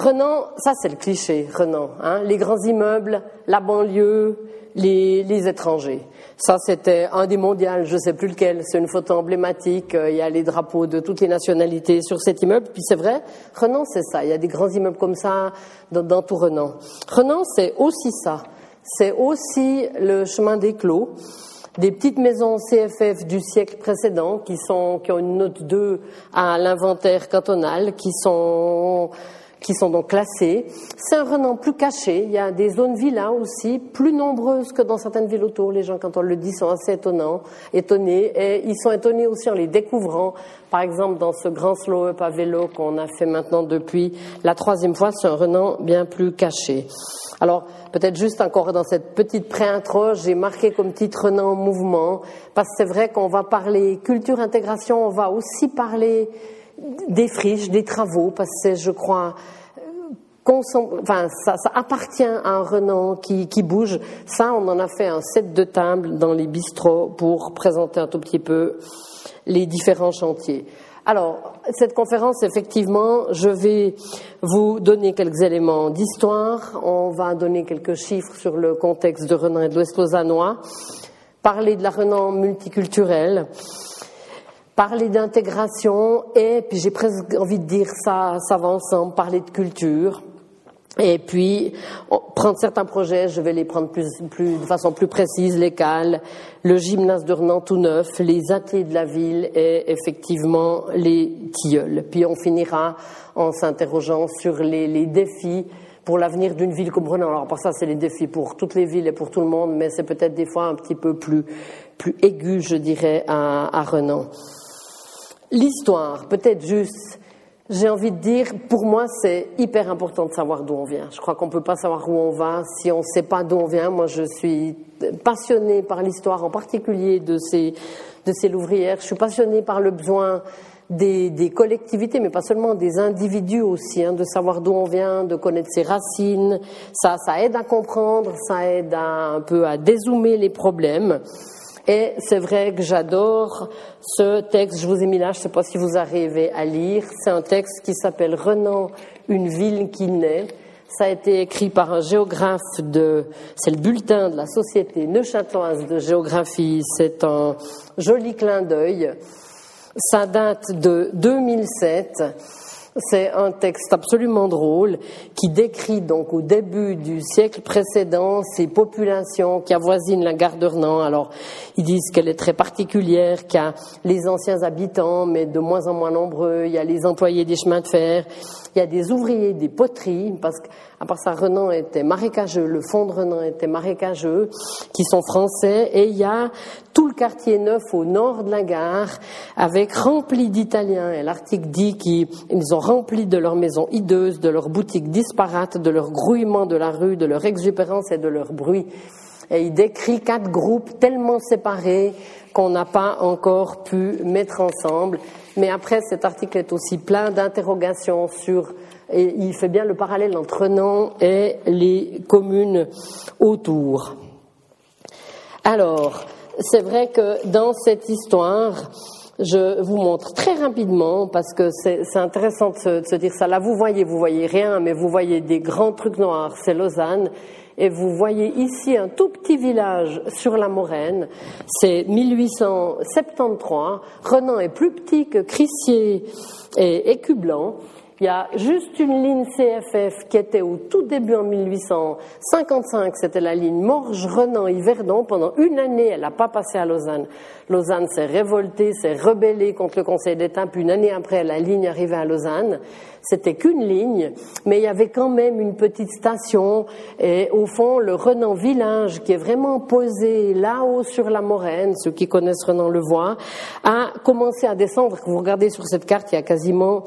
Renan, ça c'est le cliché, Renan. Hein, les grands immeubles, la banlieue, les, les étrangers. Ça, c'était un des mondiales, je ne sais plus lequel. C'est une photo emblématique. Il y a les drapeaux de toutes les nationalités sur cet immeuble. Puis c'est vrai, Renan, c'est ça. Il y a des grands immeubles comme ça dans, dans tout Renan. Renan, c'est aussi ça. C'est aussi le chemin des clos des petites maisons CFF du siècle précédent qui sont qui ont une note 2 à l'inventaire cantonal, qui sont qui sont donc classées. C'est un Renan plus caché. Il y a des zones villas aussi, plus nombreuses que dans certaines villes autour. Les gens, quand on le dit, sont assez étonnants, étonnés. Et ils sont étonnés aussi en les découvrant. Par exemple, dans ce grand slow-up à vélo qu'on a fait maintenant depuis la troisième fois, c'est un Renan bien plus caché. Alors, peut-être juste encore dans cette petite pré-intro, j'ai marqué comme titre Renan en mouvement, parce que c'est vrai qu'on va parler culture intégration, on va aussi parler des friches, des travaux, parce que je crois, enfin, ça, ça, appartient à un Renan qui, qui, bouge. Ça, on en a fait un set de tables dans les bistrots pour présenter un tout petit peu les différents chantiers. Alors, cette conférence, effectivement, je vais vous donner quelques éléments d'histoire. On va donner quelques chiffres sur le contexte de Renan et de l'Ouest lausannois, parler de la Renan multiculturelle, parler d'intégration et, puis j'ai presque envie de dire ça, ça va ensemble, parler de culture. Et puis, prendre certains projets, je vais les prendre plus, plus, de façon plus précise, les cales, le gymnase de Renan tout neuf, les ateliers de la ville et effectivement les tilleuls. Puis on finira en s'interrogeant sur les, les défis pour l'avenir d'une ville comme Renan. Alors, pour ça, c'est les défis pour toutes les villes et pour tout le monde, mais c'est peut-être des fois un petit peu plus, plus aigu, je dirais, à, à Renan. L'histoire, peut-être juste, j'ai envie de dire, pour moi, c'est hyper important de savoir d'où on vient. Je crois qu'on ne peut pas savoir où on va si on ne sait pas d'où on vient. Moi, je suis passionnée par l'histoire, en particulier de ces, de ces louvrières. Je suis passionnée par le besoin des, des collectivités, mais pas seulement des individus aussi, hein, de savoir d'où on vient, de connaître ses racines. Ça, ça aide à comprendre, ça aide à, un peu à dézoomer les problèmes. Et c'est vrai que j'adore ce texte. Je vous ai mis là, je ne sais pas si vous arrivez à lire. C'est un texte qui s'appelle Renan, une ville qui naît. Ça a été écrit par un géographe de, c'est le bulletin de la Société neuchâteloise de géographie. C'est un joli clin d'œil. Ça date de 2007. C'est un texte absolument drôle qui décrit donc au début du siècle précédent ces populations qui avoisinent la gare de Renan. Alors, ils disent qu'elle est très particulière, qu'il y a les anciens habitants, mais de moins en moins nombreux. Il y a les employés des chemins de fer. Il y a des ouvriers des poteries, parce qu'à part ça, Renan était marécageux, le fond de Renan était marécageux, qui sont français, et il y a tout le quartier neuf au nord de la gare, avec rempli d'Italiens. Et l'article dit qu'ils ont rempli de leurs maisons hideuses, de leurs boutiques disparates, de leur grouillement de la rue, de leur exubérance et de leur bruit. Et il décrit quatre groupes tellement séparés qu'on n'a pas encore pu mettre ensemble. Mais après, cet article est aussi plein d'interrogations sur, et il fait bien le parallèle entre Renan et les communes autour. Alors, c'est vrai que dans cette histoire, je vous montre très rapidement parce que c'est intéressant de se, dire ça. Là, vous voyez, vous voyez rien, mais vous voyez des grands trucs noirs. C'est Lausanne. Et vous voyez ici un tout petit village sur la Moraine. C'est 1873. Renan est plus petit que Crissier et Écublanc. Il y a juste une ligne CFF qui était au tout début en 1855, c'était la ligne Morges-Renan-Yverdon. Pendant une année, elle n'a pas passé à Lausanne. Lausanne s'est révoltée, s'est rebellée contre le Conseil d'État, puis une année après, la ligne arrivait à Lausanne. C'était qu'une ligne, mais il y avait quand même une petite station. Et au fond, le Renan Village, qui est vraiment posé là-haut sur la Moraine, ceux qui connaissent Renan le voient, a commencé à descendre. Vous regardez sur cette carte, il y a quasiment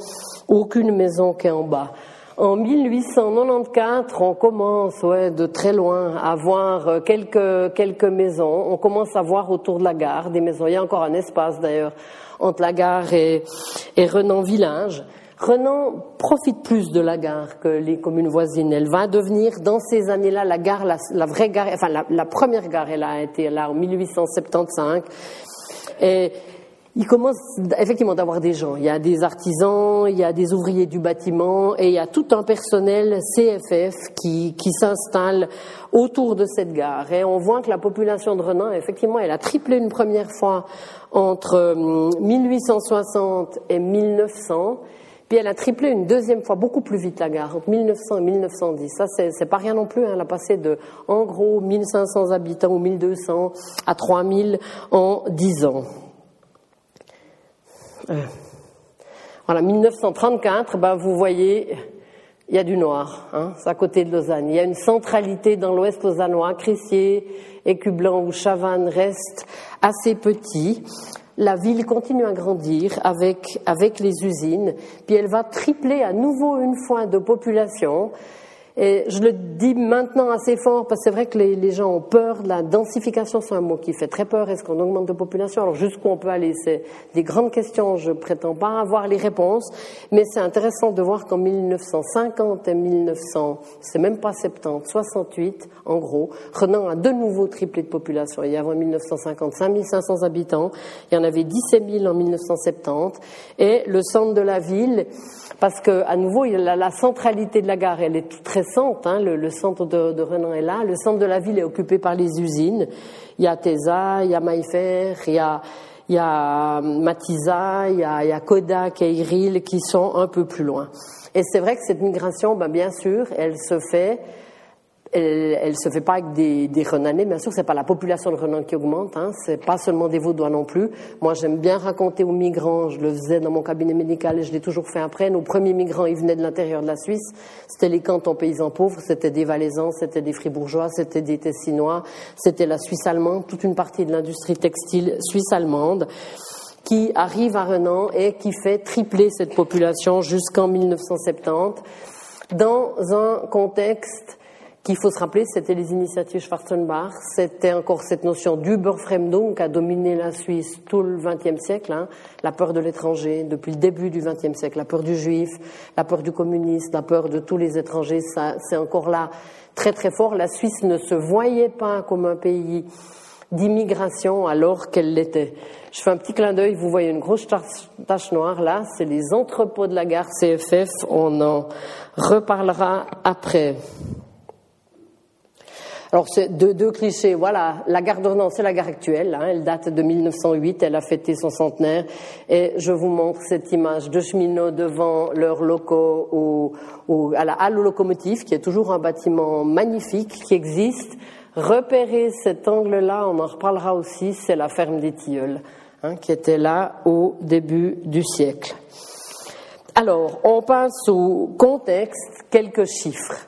aucune maison qui est en bas. En 1894, on commence ouais, de très loin à voir quelques, quelques maisons. On commence à voir autour de la gare des maisons. Il y a encore un espace d'ailleurs entre la gare et, et Renan Village. Renan profite plus de la gare que les communes voisines. Elle va devenir, dans ces années-là, la gare, la, vraie gare, enfin la, première gare, elle a été là en 1875. Et il commence effectivement d'avoir des gens. Il y a des artisans, il y a des ouvriers du bâtiment et il y a tout un personnel CFF qui, qui s'installe autour de cette gare. Et on voit que la population de Renan, effectivement, elle a triplé une première fois entre 1860 et 1900. Elle a triplé une deuxième fois, beaucoup plus vite la gare, entre 1900 et 1910. Ça, c'est pas rien non plus. Hein. Elle a passé de, en gros, 1500 habitants ou 1200 à 3000 en 10 ans. Euh, voilà, 1934, ben vous voyez, il y a du noir, hein, c'est à côté de Lausanne. Il y a une centralité dans l'ouest lausannois, Crissier, Écublanc ou Chavannes restent assez petits. La ville continue à grandir avec, avec les usines, puis elle va tripler à nouveau une fois de population. Et je le dis maintenant assez fort parce que c'est vrai que les, gens ont peur. La densification, c'est un mot qui fait très peur. Est-ce qu'on augmente de population? Alors jusqu'où on peut aller? C'est des grandes questions. Je prétends pas avoir les réponses, mais c'est intéressant de voir qu'en 1950 et 1900, c'est même pas 70, 68 en gros, Renan a de nouveau triplé de population. Il y avait en 1950 5500 habitants, il y en avait 17 000 en 1970, et le centre de la ville parce que à nouveau la, centralité de la gare elle est très récente, hein, le, centre de, de, Renan est là, le centre de la ville est occupé par les usines, il y a Tesa, il y a Maïfer, il y a, il y a Matisa, il y a, il y a Kodak et Iril qui sont un peu plus loin. Et c'est vrai que cette migration, ben bien sûr, elle se fait elle ne se fait pas avec des, des Renanais. Bien sûr, c'est pas la population de Renan qui augmente, hein, c'est pas seulement des Vaudois non plus. Moi, j'aime bien raconter aux migrants, je le faisais dans mon cabinet médical et je l'ai toujours fait après. Nos premiers migrants, ils venaient de l'intérieur de la Suisse. C'était les cantons paysans pauvres, c'était des Valaisans, c'était des Fribourgeois, c'était des Tessinois, c'était la Suisse allemande, toute une partie de l'industrie textile suisse allemande qui arrive à Renan et qui fait tripler cette population jusqu'en 1970 dans un contexte qu'il faut se rappeler, c'était les initiatives Schwarzenbach, c'était encore cette notion d'Uberfremdung qui a dominé la Suisse tout le XXe siècle, hein, la peur de l'étranger depuis le début du XXe siècle, la peur du juif, la peur du communiste, la peur de tous les étrangers, ça, c'est encore là très très fort. La Suisse ne se voyait pas comme un pays d'immigration alors qu'elle l'était. Je fais un petit clin d'œil, vous voyez une grosse tache noire là, c'est les entrepôts de la gare CFF, on en reparlera après. Alors, c'est deux, clichés. Voilà, la gare d'Ornans, c'est la gare actuelle. Hein, elle date de 1908, elle a fêté son centenaire. Et je vous montre cette image de cheminots devant leurs locaux au, au, à la halle locomotive, qui est toujours un bâtiment magnifique, qui existe. Repérer cet angle-là, on en reparlera aussi, c'est la ferme des Tilleuls, hein, qui était là au début du siècle. Alors, on passe au contexte, quelques chiffres.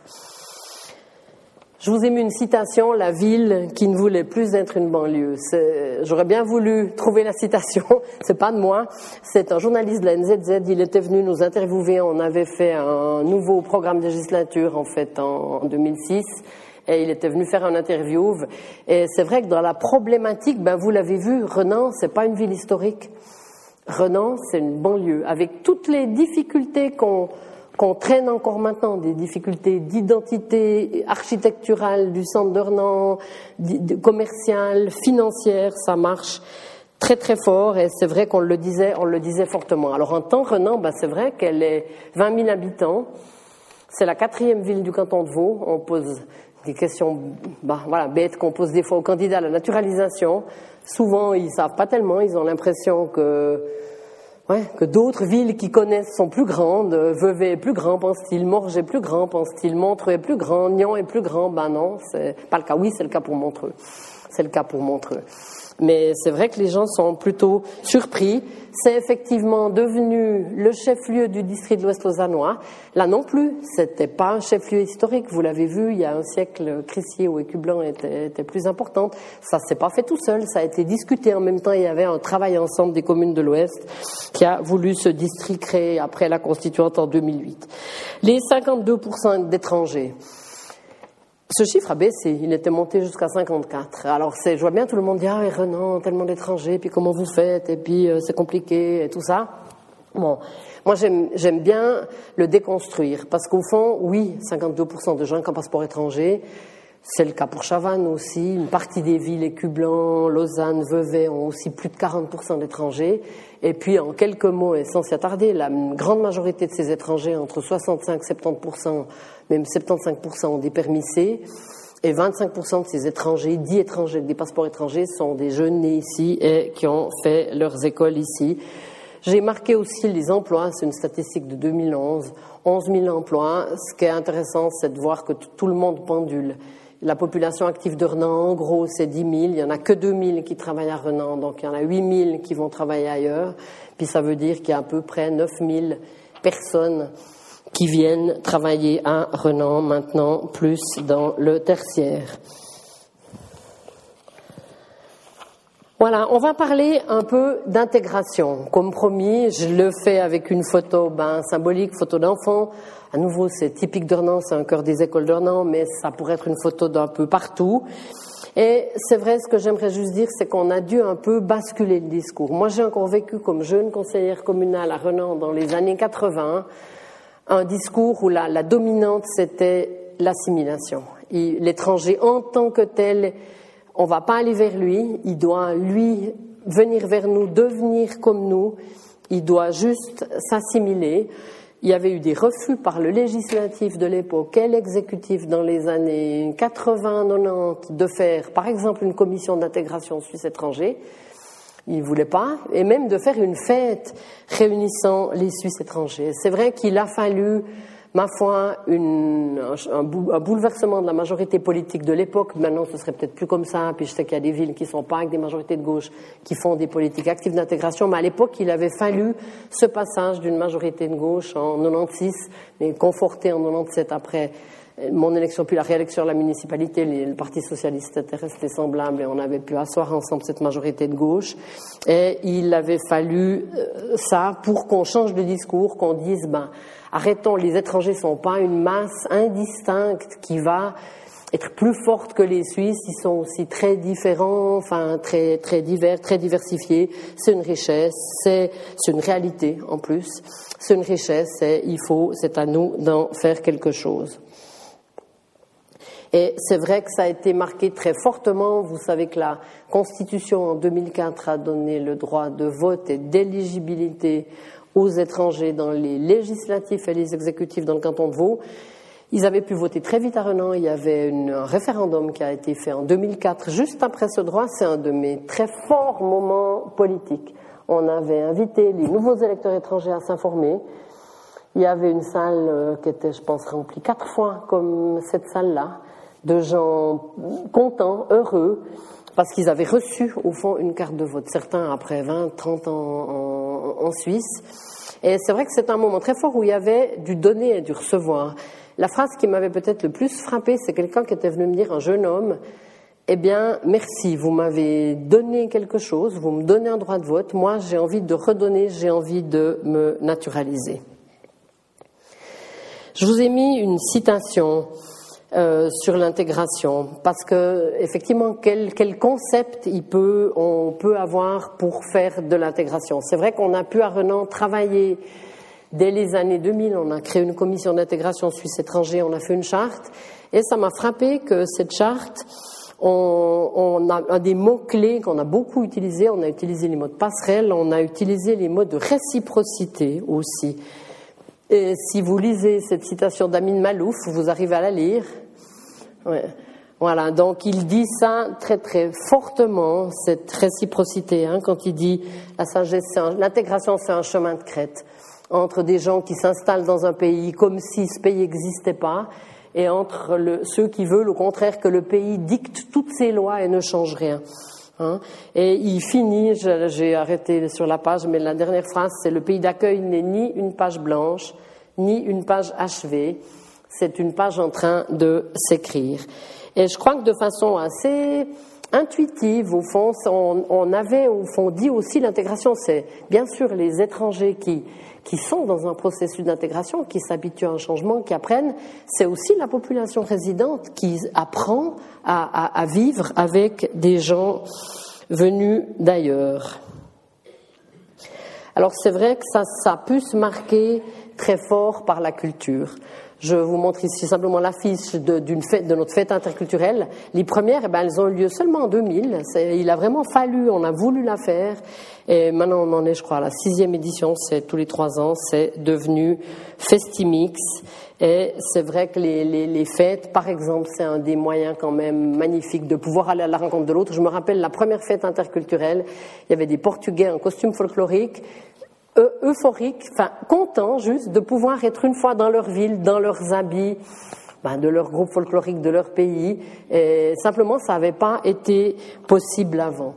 Je vous ai mis une citation, la ville qui ne voulait plus être une banlieue. J'aurais bien voulu trouver la citation, c'est pas de moi, c'est un journaliste de la NZZ, il était venu nous interviewer, on avait fait un nouveau programme législature en fait en 2006 et il était venu faire un interview et c'est vrai que dans la problématique, ben vous l'avez vu, Renan, c'est pas une ville historique. Renan, c'est une banlieue avec toutes les difficultés qu'on qu'on traîne encore maintenant des difficultés d'identité architecturale du centre d'Ornans, commerciale, financière, ça marche très très fort et c'est vrai qu'on le disait, on le disait fortement. Alors en temps Renan, bah, c'est vrai qu'elle est 20 000 habitants, c'est la quatrième ville du canton de Vaud. On pose des questions, bah, voilà, bêtes qu'on pose des fois aux candidats à la naturalisation. Souvent, ils savent pas tellement, ils ont l'impression que Ouais, que d'autres villes qui connaissent sont plus grandes. Vevey est plus grand, pense-t-il. Morges est plus grand, pense-t-il. Montreux est plus grand. Nyon est plus grand. Ben non, c'est pas le cas. Oui, c'est le cas pour Montreux. C'est le cas pour Montreux. Mais c'est vrai que les gens sont plutôt surpris. C'est effectivement devenu le chef-lieu du district de l'Ouest lausannois. Là non plus, c'était pas un chef-lieu historique. Vous l'avez vu, il y a un siècle, Crissier ou Écublanc était, était plus importante. Ça s'est pas fait tout seul. Ça a été discuté en même temps. Il y avait un travail ensemble des communes de l'Ouest qui a voulu ce district créé après la constituante en 2008. Les 52% d'étrangers. Ce chiffre a baissé, il était monté jusqu'à 54. Alors c'est, je vois bien tout le monde dire, ah, Renan, tellement d'étrangers, puis comment vous faites, et puis euh, c'est compliqué, et tout ça. Bon, moi j'aime bien le déconstruire, parce qu'au fond, oui, 52% de gens qui ont passeport étranger, C'est le cas pour Chavannes aussi. Une partie des villes, Écublanc, Lausanne, Vevey, ont aussi plus de 40% d'étrangers. Et puis, en quelques mots, et sans s'y attarder, la grande majorité de ces étrangers, entre 65 et 70%, même 75% ont des permis C. Et 25% de ces étrangers, dits étrangers, des passeports étrangers, sont des jeunes nés ici et qui ont fait leurs écoles ici. J'ai marqué aussi les emplois, c'est une statistique de 2011, 11 000 emplois. Ce qui est intéressant, c'est de voir que tout le monde pendule. La population active de Renan, en gros, c'est 10 000. Il n'y en a que 2 000 qui travaillent à Renan, donc il y en a 8 000 qui vont travailler ailleurs. Puis ça veut dire qu'il y a à peu près 9 000 personnes qui viennent travailler à Renan maintenant, plus dans le tertiaire. Voilà, on va parler un peu d'intégration. Comme promis, je le fais avec une photo ben, symbolique, photo d'enfant. À nouveau, c'est typique d'Ornans, c'est un cœur des écoles d'Ornans, mais ça pourrait être une photo d'un peu partout. Et c'est vrai, ce que j'aimerais juste dire, c'est qu'on a dû un peu basculer le discours. Moi, j'ai encore vécu comme jeune conseillère communale à Renan dans les années 80, un discours où la, dominante, c'était l'assimilation. L'étranger en tant que tel on va pas aller vers lui, il doit lui venir vers nous, devenir comme nous, il doit juste s'assimiler. Il y avait eu des refus par le législatif de l'époque et l'exécutif dans les années 80-90 de faire, par exemple, une commission d'intégration suisse-étranger. Il voulait pas, et même de faire une fête réunissant les Suisses étrangers. C'est vrai qu'il a fallu ma foi, une, un, bouleversement de la majorité politique de l'époque. Maintenant, ce serait peut-être plus comme ça. Puis je sais qu'il y a des villes qui sont pas avec des majorités de gauche qui font des politiques actives d'intégration. Mais à l'époque, il avait fallu ce passage d'une majorité de gauche en 96, mais conforté en 97 après mon élection puis la réélection à la municipalité, le Parti socialiste était resté semblable et on avait pu asseoir ensemble cette majorité de gauche. Et il avait fallu euh, ça pour qu'on change de discours, qu'on dise ben arrêtons, les étrangers sont pas une masse indistincte qui va être plus forte que les Suisses, ils sont aussi très différents, enfin très très divers, très diversifiés. C'est une richesse, c'est une réalité en plus. C'est une richesse et il faut, c'est à nous d'en faire quelque chose. Et c'est vrai que ça a été marqué très fortement. Vous savez que la Constitution en 2004 a donné le droit de vote et d'éligibilité aux étrangers dans les législatifs et les exécutifs dans le canton de Vaud. Ils avaient pu voter très vite à Renan. Il y avait un référendum qui a été fait en 2004. Juste après ce droit, c'est un de mes très forts moments politiques. On avait invité les nouveaux électeurs étrangers à s'informer. Il y avait une salle euh, qui était, je pense, remplie quatre fois comme cette salle-là, de gens contents, heureux, parce qu'ils avaient reçu, au fond, une carte de vote. Certains après 20, 30 ans en, Suisse. Et c'est vrai que c'est un moment très fort où il y avait du donner et du recevoir. La phrase qui m'avait peut-être le plus frappé, c'est quelqu'un qui était venu me dire, un jeune homme, eh bien, merci, vous m'avez donné quelque chose, vous me donnez un droit de vote, moi j'ai envie de redonner, j'ai envie de me naturaliser. Je vous ai mis une citation euh, sur l'intégration, parce que effectivement, quel, quel concept il peut, on peut avoir pour faire de l'intégration. C'est vrai qu'on a pu à Renan travailler dès les années 2000, on a créé une commission d'intégration suisse étranger, on a fait une charte, et ça m'a frappé que cette charte, on, a un des mots clés qu'on a beaucoup utilisé, on a utilisé les mots de passerelle, on a utilisé les mots de réciprocité aussi. Et si vous lisez cette citation d'Amin Malouf, vous arrivez à la lire, voilà, donc il dit ça très très fortement, cette réciprocité, hein, quand il dit la sagesse, l'intégration c'est un chemin de crête entre des gens qui s'installent dans un pays comme si ce pays n'existait pas, et entre le, ceux qui veulent au contraire que le pays dicte toutes ses lois et ne change rien. Hein. Et il finit, j'ai arrêté sur la page, mais la dernière phrase, c'est le pays d'accueil n'est ni une page blanche, ni une page achevée, c'est une page en train de s'écrire. Et je crois que de façon assez intuitive, au fond, on, avait au fond dit aussi l'intégration, c'est bien sûr les étrangers qui, qui sont dans un processus d'intégration, qui s'habituent à un changement, qui apprennent, c'est aussi la population résidente qui apprend à, à vivre avec des gens venus d'ailleurs. Alors c'est vrai que ça, ça a pu se marquer très fort par la culture. Je vous montre ici simplement l'affiche de, notre fête interculturelle. Les premières, eh ben, elles ont eu lieu seulement en 2000. il a vraiment fallu, on a voulu la faire. Et maintenant, on en est, je crois, à la sixième édition. C'est tous les trois ans. C'est devenu Festimix. Et c'est vrai que les, les fêtes, par exemple, c'est un des moyens quand même magnifiques de pouvoir aller à la rencontre de l'autre. Je me rappelle la première fête interculturelle. Il y avait des Portugais en costume folklorique euphoriques, enfin contents juste de pouvoir être une fois dans leur ville, dans leurs habits, ben, de leur groupe folklorique, de leur pays. Et simplement, ça n'avait pas été possible avant.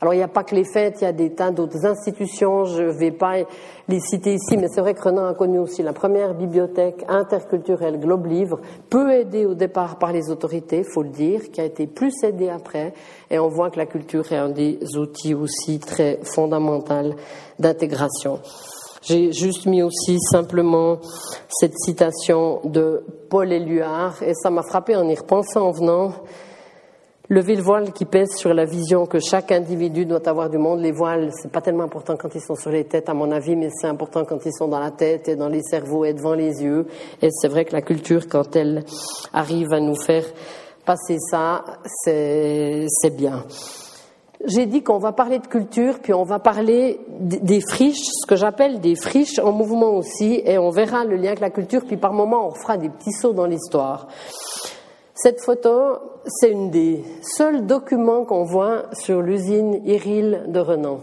Alors il n'y a pas que les fêtes, il y a des tas d'autres institutions, je ne vais pas les citer ici, mais c'est vrai que Renan a connu aussi la première bibliothèque interculturelle Globe Livre, peu aidée au départ par les autorités, faut le dire, qui a été plus aidée après, et on voit que la culture est un des outils aussi très fondamental d'intégration. J'ai juste mis aussi simplement cette citation de Paul Éluard, et ça m'a frappé en y repensant en venant. Lever le voile qui pèse sur la vision que chaque individu doit avoir du monde. Les voiles, c'est pas tellement important quand ils sont sur les têtes, à mon avis, mais c'est important quand ils sont dans la tête et dans les cerveaux et devant les yeux. Et c'est vrai que la culture, quand elle arrive à nous faire passer ça, c'est, bien. J'ai dit qu'on va parler de culture, puis on va parler des friches, ce que j'appelle des friches en mouvement aussi, et on verra le lien avec la culture, puis par moments on fera des petits sauts dans l'histoire. Cette photo, c'est une des seuls documents qu'on voit sur l'usine Iril de Renan.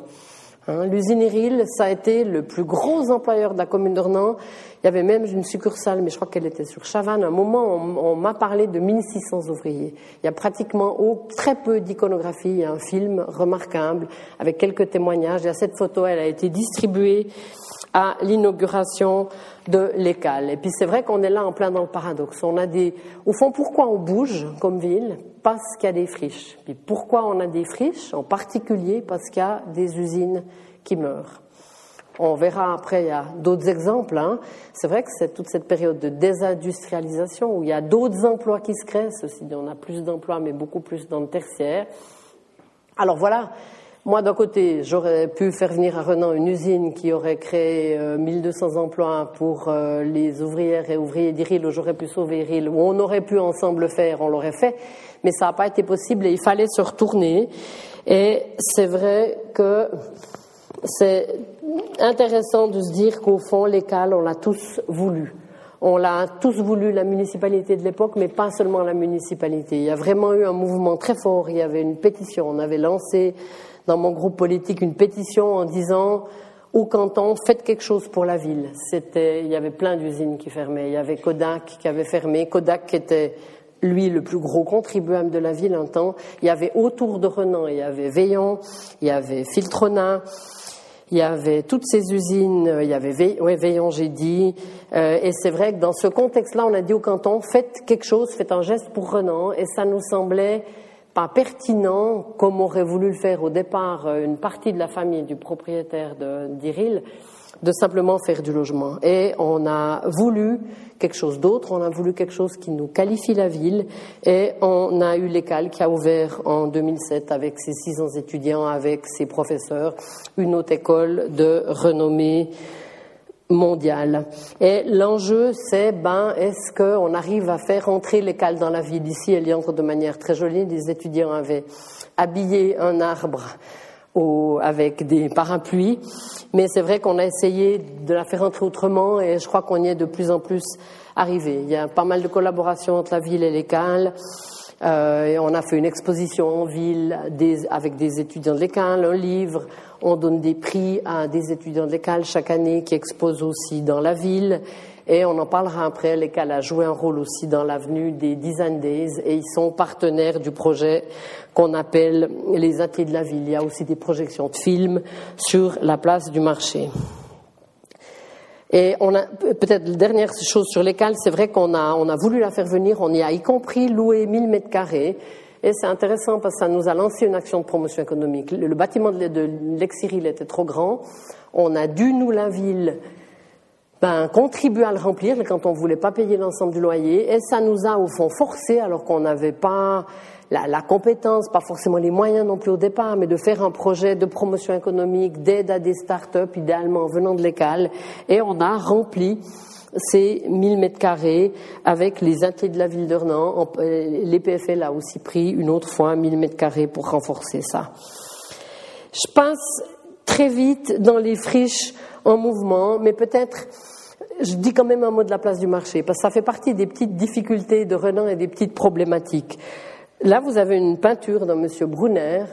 Hein, l'usine Iril, ça a été le plus gros employeur de la commune de Renan. Il y avait même une succursale, mais je crois qu'elle était sur Chavannes. À un moment, on, m'a parlé de 1600 ouvriers. Il y a pratiquement très peu d'iconographie. Il y a un film remarquable avec quelques témoignages. Il y a cette photo, elle a été distribuée à l'inauguration de l'école. Et puis c'est vrai qu'on est là en plein dans le paradoxe. On a des, au fond, pourquoi on bouge comme ville? Parce qu'il y a des friches. Puis pourquoi on a des friches? En particulier parce qu'il y a des usines qui meurent. On verra après, il y a d'autres exemples. Hein. C'est vrai que c'est toute cette période de désindustrialisation où il y a d'autres emplois qui se créent. Ceci dit, on a plus d'emplois, mais beaucoup plus dans le tertiaire. Alors voilà, moi, d'un côté, j'aurais pu faire venir à Renan une usine qui aurait créé 1200 euh, emplois pour euh, les ouvrières et ouvriers d'Iril, où j'aurais pu sauver Iril, où on aurait pu ensemble le faire, on l'aurait fait, mais ça n'a pas été possible et il fallait se retourner. Et c'est vrai que c'est intéressant de se dire qu'au fond, l'école, on l'a tous voulu. On l'a tous voulu, la municipalité de l'époque, mais pas seulement la municipalité. Il y a vraiment eu un mouvement très fort. Il y avait une pétition. On avait lancé dans mon groupe politique une pétition en disant au canton, faites quelque chose pour la ville. C'était, il y avait plein d'usines qui fermaient. Il y avait Kodak qui avait fermé. Kodak qui était lui le plus gros contribuable de la ville un temps. Il y avait autour de Renan, il y avait Veillon, il y avait Filtrona, il y avait toutes ces usines, il y avait Veillon, j'ai dit. Euh, et c'est vrai que dans ce contexte-là, on a dit au canton, faites quelque chose, faites un geste pour Renan. Et ça nous semblait pas pertinent, comme aurait voulu le faire au départ euh, une partie de la famille du propriétaire d'Iril, de simplement faire du logement. Et on a voulu quelque chose d'autre, on a voulu quelque chose qui nous qualifie la ville, et on a eu l'école qui a ouvert en 2007 avec ses 600 étudiants, avec ses professeurs, une autre école de renommée mondiale. Et l'enjeu, c'est, ben, est-ce qu'on arrive à faire entrer l'école dans la ville Ici, elle y entre de manière très jolie. Des étudiants avaient habillé un arbre au, avec des parapluies. Mais c'est vrai qu'on a essayé de la faire entrer autrement et je crois qu'on y est de plus en plus arrivé. Il y a pas mal de collaborations entre la ville et. Euh, et on a fait une exposition en ville avec des étudiants de l'école, un livre. On donne des prix à des étudiants de l'école chaque année qui exposent aussi dans la ville. Et on en parlera après. L'école a joué un rôle aussi dans l'avenue des Design Days et ils sont partenaires du projet qu'on appelle les ateliers de la ville. Il y a aussi des projections de films sur la place du marché. Et on a peut-être la dernière chose sur l'école, c'est vrai qu'on a, on a voulu la faire venir, on y a y compris loué 1000 mètres carrés. Et c'est intéressant parce que ça nous a lancé une action de promotion économique. Le, bâtiment de, de l'ex-Cyril était trop grand. On a dû, nous, la ville, ben, contribuer à le remplir quand on ne voulait pas payer l'ensemble du loyer. Et ça nous a, au fond, forcé, alors qu'on n'avait pas la, la, compétence, pas forcément les moyens non plus au départ, mais de faire un projet de promotion économique, d'aide à des start-up, idéalement venant de l'école. Et on a rempli c'est 1000 mètres carrés avec les ateliers de la ville de Renan. L'EPFL a aussi pris une autre fois 1000 mètres carrés pour renforcer ça. Je passe très vite dans les friches en mouvement, mais peut-être je dis quand même un mot de la place du marché, parce que ça fait partie des petites difficultés de Renan et des petites problématiques. Là, vous avez une peinture d'un monsieur Brunner,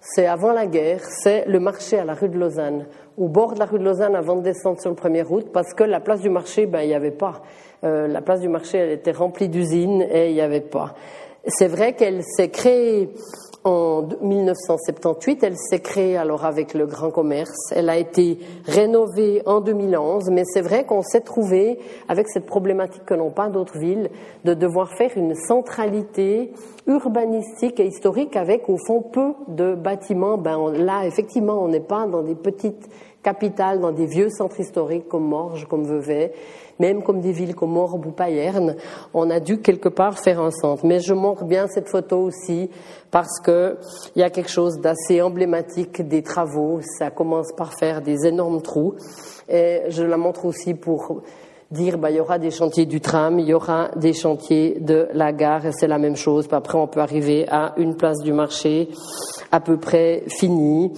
c'est avant la guerre, c'est le marché à la rue de Lausanne, au bord de la rue de Lausanne avant de descendre sur le premier route, parce que la place du marché, ben, il n'y avait pas. Euh, la place du marché, elle était remplie d'usines et il n'y avait pas. C'est vrai qu'elle s'est créée en 1978, elle s'est créée alors avec le grand commerce. Elle a été rénovée en 2011, mais c'est vrai qu'on s'est trouvé avec cette problématique que n'ont pas d'autres villes de devoir faire une centralité urbanistique et historique avec au fond peu de bâtiments. Ben là, effectivement, on n'est pas dans des petites capitales, dans des vieux centres historiques comme Morges, comme Vevey même comme des villes comme Orbe ou Payerne, on a dû quelque part faire un centre. Mais je montre bien cette photo aussi parce qu'il y a quelque chose d'assez emblématique des travaux. Ça commence par faire des énormes trous. Et je la montre aussi pour dire bah, il y aura des chantiers du tram, il y aura des chantiers de la gare, c'est la même chose. Après, on peut arriver à une place du marché à peu près finie,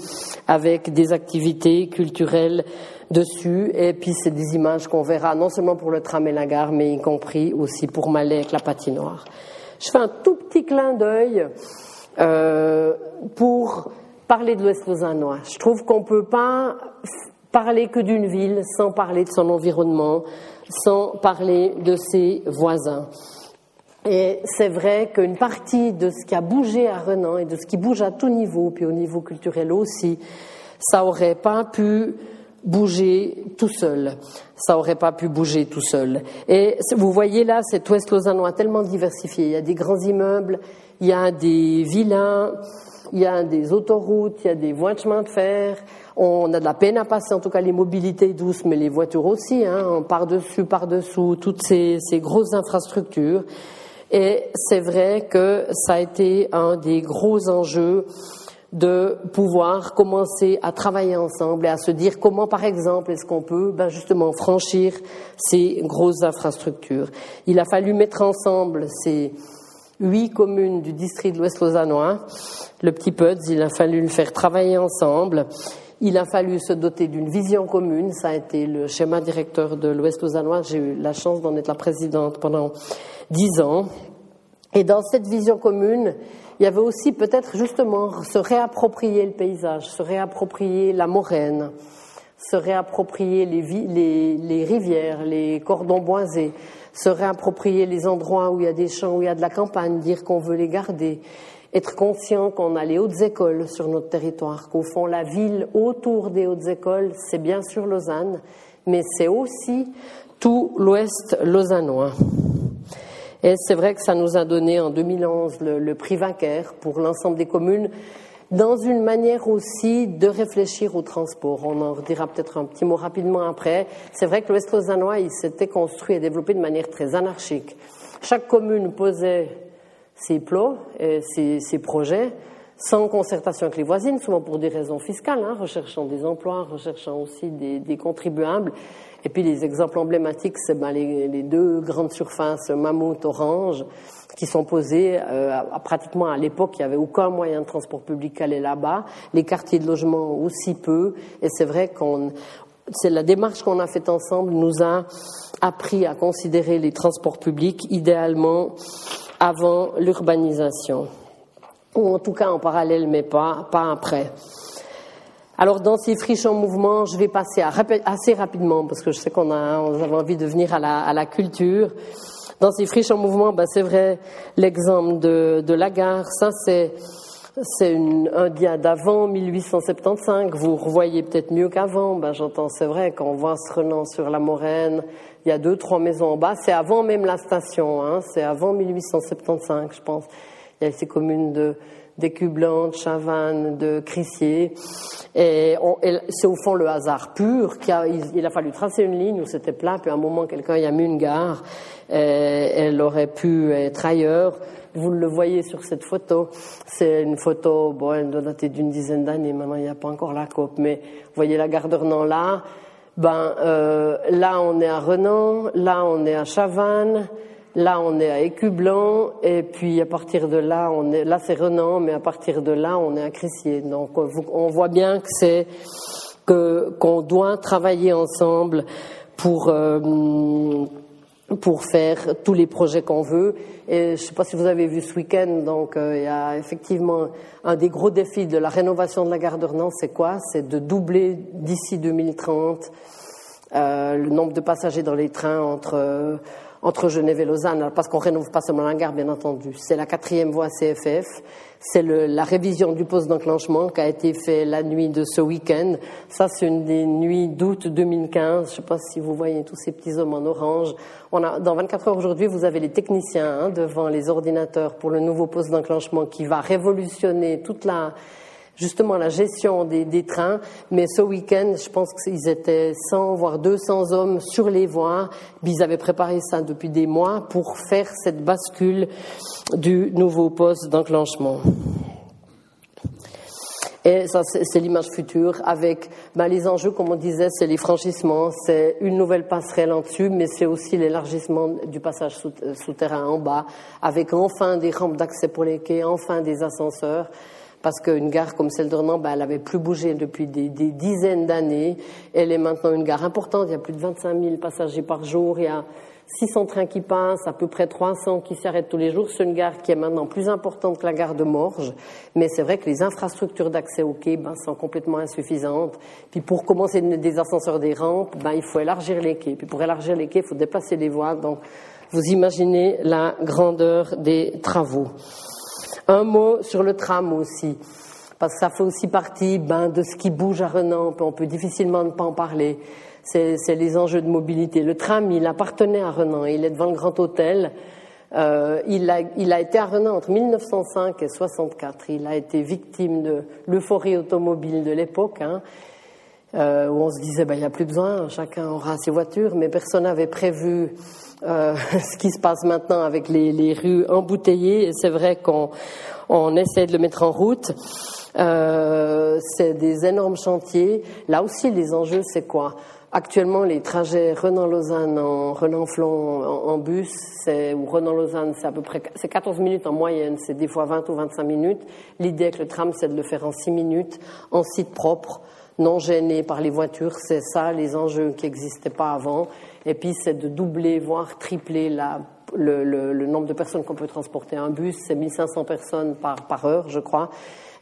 avec des activités culturelles dessus. Et puis, c'est des images qu'on verra non seulement pour le tram et la gare, mais y compris aussi pour Malais avec la patinoire. Je fais un tout petit clin d'œil euh, pour parler de l'Ouest lausannois. Je trouve qu'on ne peut pas parler que d'une ville sans parler de son environnement, sans parler de ses voisins. Et c'est vrai qu'une partie de ce qui a bougé à Renan et de ce qui bouge à tout niveau, puis au niveau culturel aussi, ça aurait pas pu bouger tout seul. Ça aurait pas pu bouger tout seul. Et vous voyez là, cet Ouest lausannois tellement diversifié. Il y a des grands immeubles, il y a des villains, il y a des autoroutes, il y a des voies de chemin de fer. On a de la peine à passer, en tout cas les mobilités douces, mais les voitures aussi, hein, par-dessus, par-dessous, toutes ces, ces grosses infrastructures. Et c'est vrai que ça a été un des gros enjeux de pouvoir commencer à travailler ensemble et à se dire comment, par exemple, est-ce qu'on peut ben justement franchir ces grosses infrastructures. Il a fallu mettre ensemble ces huit communes du district de l'Ouest lausannois, le petit PUDS, il a fallu le faire travailler ensemble. Il a fallu se doter d'une vision commune. Ça a été le schéma directeur de l'Ouest lausannois. J'ai eu la chance d'en être la présidente pendant dix ans. Et dans cette vision commune, il y avait aussi peut-être justement se réapproprier le paysage, se réapproprier la moraine, se réapproprier les, rivières, les cordons boisés, se réapproprier les endroits où il y a des champs, où il y a de la campagne, dire qu'on veut les garder, être conscient qu'on a les hautes écoles sur notre territoire, qu'au fond la ville autour des hautes écoles, c'est bien sûr Lausanne, mais c'est aussi tout l'ouest lausannois. Et c'est vrai que ça nous a donné en 2011 le, prix Vainqueur pour l'ensemble des communes, dans une manière aussi de réfléchir au transport. On en redira peut-être un petit mot rapidement après. C'est vrai que l'Ouest lausannois, il s'était construit et développé de manière très anarchique. Chaque commune posait ses plots et ses, projets sans concertation avec les voisines, souvent pour des raisons fiscales, hein, recherchant des emplois, recherchant aussi des, des contribuables. Et puis les exemples emblématiques, c'est ben, les, deux grandes surfaces Mammouth Orange qui sont posées euh, pratiquement à l'époque, il n'y avait aucun moyen de transport public allait là-bas, les quartiers de logement aussi peu, et c'est vrai qu'on c'est la démarche qu'on a faite ensemble nous a appris à considérer les transports publics idéalement avant l'urbanisation, ou en tout cas en parallèle, mais pas, pas après. Alors dans ces friches en mouvement, je vais passer assez rapidement parce que je sais qu'on a, on avait envie de venir à la, à la culture. Dans ces friches en mouvement, ben, c'est vrai l'exemple de, de la gare, ça c'est c'est un dia d'avant 1875. Vous revoyez peut-être mieux qu'avant. Ben, j'entends, c'est vrai, quand on voit ce Renan sur la Moraine, il y a deux, trois maisons en bas. C'est avant même la station. Hein, c'est avant 1875, je pense. Il y a ces communes de d'Écublanc, de Chavannes, de Crissier. Et, c'est au fond le hasard pur. Qui a, il, a fallu tracer une ligne où c'était plat, puis à un moment, quelqu'un y a mis une gare. Et elle aurait pu être ailleurs. Vous le voyez sur cette photo. C'est une photo, bon, elle doit dater d'une dizaine d'années. Maintenant, il n'y a pas encore la COP. Mais vous voyez la gare de Renan là. Ben, euh, là on est à Renan, là on est à Chavannes, là on est à Écublanc, et puis à partir de là, on est, là c'est Renan, mais à partir de là on est à Crissier. Donc on voit bien que c'est que qu'on doit travailler ensemble pour euh, pour faire tous les projets qu'on veut. Et je ne sais pas si vous avez vu ce week-end, donc euh, il y a effectivement un des gros défis de la rénovation de la gare de Renan, c'est quoi? C'est de doubler d'ici 2030 euh, le nombre de passagers dans les trains entre euh, entre Genève et Lausanne, parce qu'on rénove pas seulement la gare, bien entendu. C'est la quatrième voie CFF. C'est la révision du poste d'enclenchement qui a été fait la nuit de ce week-end. Ça, c'est une des nuits d'août 2015. Je ne sais pas si vous voyez tous ces petits hommes en orange. On a, dans 24 heures aujourd'hui, vous avez les techniciens hein, devant les ordinateurs pour le nouveau poste d'enclenchement qui va révolutionner toute la, justement la gestion des, trains. Mais ce week-end, je pense qu'ils étaient 100 voire 200 hommes sur les voies. Ils avaient préparé ça depuis des mois pour faire cette bascule du nouveau poste d'enclenchement. Et ça, c'est l'image future avec ben, les enjeux, comme on disait, c'est les franchissements, c'est une nouvelle passerelle en dessus, mais c'est aussi l'élargissement du passage souterrain en bas, avec enfin des rampes d'accès pour les quais, enfin des ascenseurs parce qu'une gare comme celle de Renan, ben, elle n'avait plus bougé depuis des, dizaines d'années. Elle est maintenant une gare importante. Il y a plus de 25 000 passagers par jour. Il y a 600 trains qui passent, à peu près 300 qui s'arrêtent tous les jours. C'est une gare qui est maintenant plus importante que la gare de Morges. Mais c'est vrai que les infrastructures d'accès au quai ben, sont complètement insuffisantes. Puis pour commencer des ascenseurs des rampes, ben, il faut élargir les quais. Puis pour élargir les quais, il faut déplacer les voies. Donc vous imaginez la grandeur des travaux. Un mot sur le tram aussi, parce que ça fait aussi partie ben, de ce qui bouge à Renan. On peut difficilement ne pas en parler. C'est les enjeux de mobilité. Le tram, il appartenait à Renan. Il est devant le Grand Hôtel. Euh, il, a, il, a, été à Renan entre 1905 et 64. Il a été victime de l'euphorie automobile de l'époque, hein, euh, où on se disait ben, il n'y a plus besoin, chacun aura ses voitures, mais personne n'avait prévu euh, ce qui se passe maintenant avec les, les rues embouteillées. Et c'est vrai qu'on on essaie de le mettre en route. Euh, c'est des énormes chantiers. Là aussi, les enjeux, c'est quoi? Actuellement, les trajets Renan-Lausanne en Renan-Flon en, bus, ou Renan-Lausanne, c'est à peu près c'est 14 minutes en moyenne, c'est des fois 20 ou 25 minutes. L'idée avec le tram, c'est de le faire en 6 minutes, en site propre, non gêné par les voitures. C'est ça les enjeux qui n'existaient pas avant. Et puis, c'est de doubler, voire tripler le, nombre de personnes qu'on peut transporter. Un bus, c'est 1500 personnes par, heure, je crois.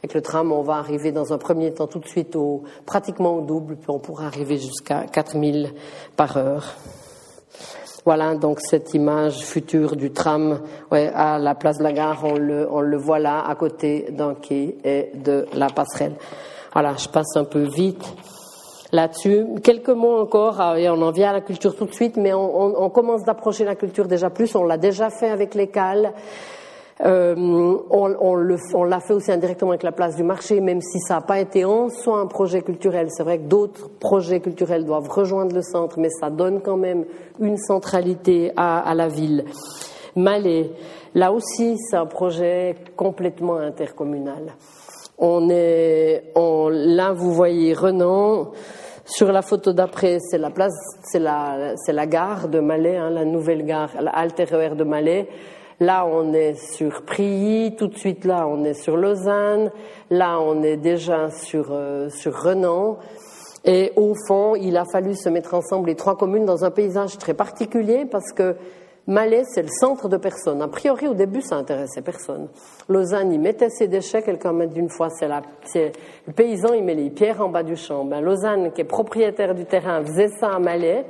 Avec le tram, on va arriver dans un premier temps tout de suite au, pratiquement au double, puis on pourra arriver jusqu'à 4000 par heure. Voilà donc cette image future du tram à la place de la gare, on le, on le voit là à côté d'un quai et de la passerelle. Voilà, je passe un peu vite là-dessus. Quelques mots encore, ah, et on en vient à la culture tout de suite, mais on, commence d'approcher la culture déjà plus, on l'a déjà fait avec les cales. Euh, on, l'a fait aussi indirectement avec la place du marché, même si ça n'a pas été en soi un projet culturel. C'est vrai que d'autres projets culturels doivent rejoindre le centre, mais ça donne quand même une centralité à, la ville. Malais, là aussi, c'est un projet complètement intercommunal. On est, on, là, vous voyez Renan. Sur la photo d'après, c'est la place, c'est la, c'est la gare de Malais, hein, la nouvelle gare, la RER de Malais. Là, on est sur Prilly, tout de suite là, on est sur Lausanne. Là, on est déjà sur, euh, sur Renan. Et au fond, il a fallu se mettre ensemble les trois communes dans un paysage très particulier parce que Malais, c'est le centre de personne. A priori, au début, ça intéressait personne. Lausanne, il mettait ses déchets, quelqu'un m'a dit une fois, c'est le paysan, il met les pierres en bas du champ. Ben, Lausanne, qui est propriétaire du terrain, faisait ça à Malais.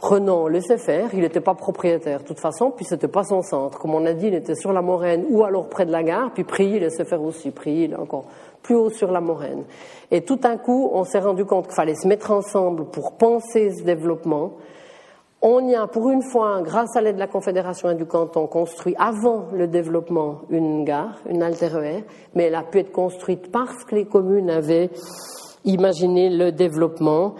Renan laissait faire, il n'était pas propriétaire de toute façon, puis c'était pas son centre. Comme on a dit, il était sur la Moraine ou alors près de la gare, puis Prilly laissait faire aussi. Prilly, il est encore plus haut sur la Moraine. Et tout d'un coup, on s'est rendu compte qu'il fallait se mettre ensemble pour penser ce développement. On y a, pour une fois, grâce à l'aide de la Confédération et du canton, construit avant le développement une gare, une altéroère, mais elle a pu être construite parce que les communes avaient imaginé le développement.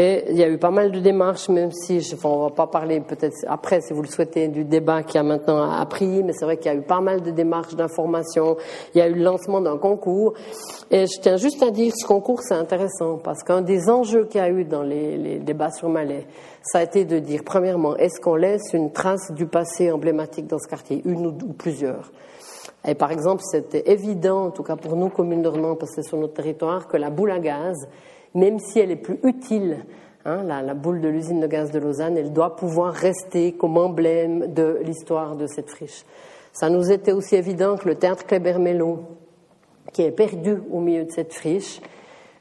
Et il y a eu pas mal de démarches, même si, je, enfin, on va pas parler peut-être après, si vous le souhaitez, du débat qui a maintenant appris, mais c'est vrai qu'il y a eu pas mal de démarches d'information. Il y a eu le lancement d'un concours. Et je tiens juste à dire, ce concours, c'est intéressant, parce qu'un des enjeux qu'il y a eu dans les, débats sur Malais, ça a été de dire, premièrement, est-ce qu'on laisse une trace du passé emblématique dans ce quartier, une ou, plusieurs et par exemple, c'était évident, en tout cas pour nous, communes Renan, parce que c'est sur notre territoire, que la boule à gaz, même si elle est plus utile, hein, la, boule de l'usine de gaz de Lausanne, elle doit pouvoir rester comme emblème de l'histoire de cette friche. Ça nous était aussi évident que le théâtre Kléber-Mello, qui est perdu au milieu de cette friche,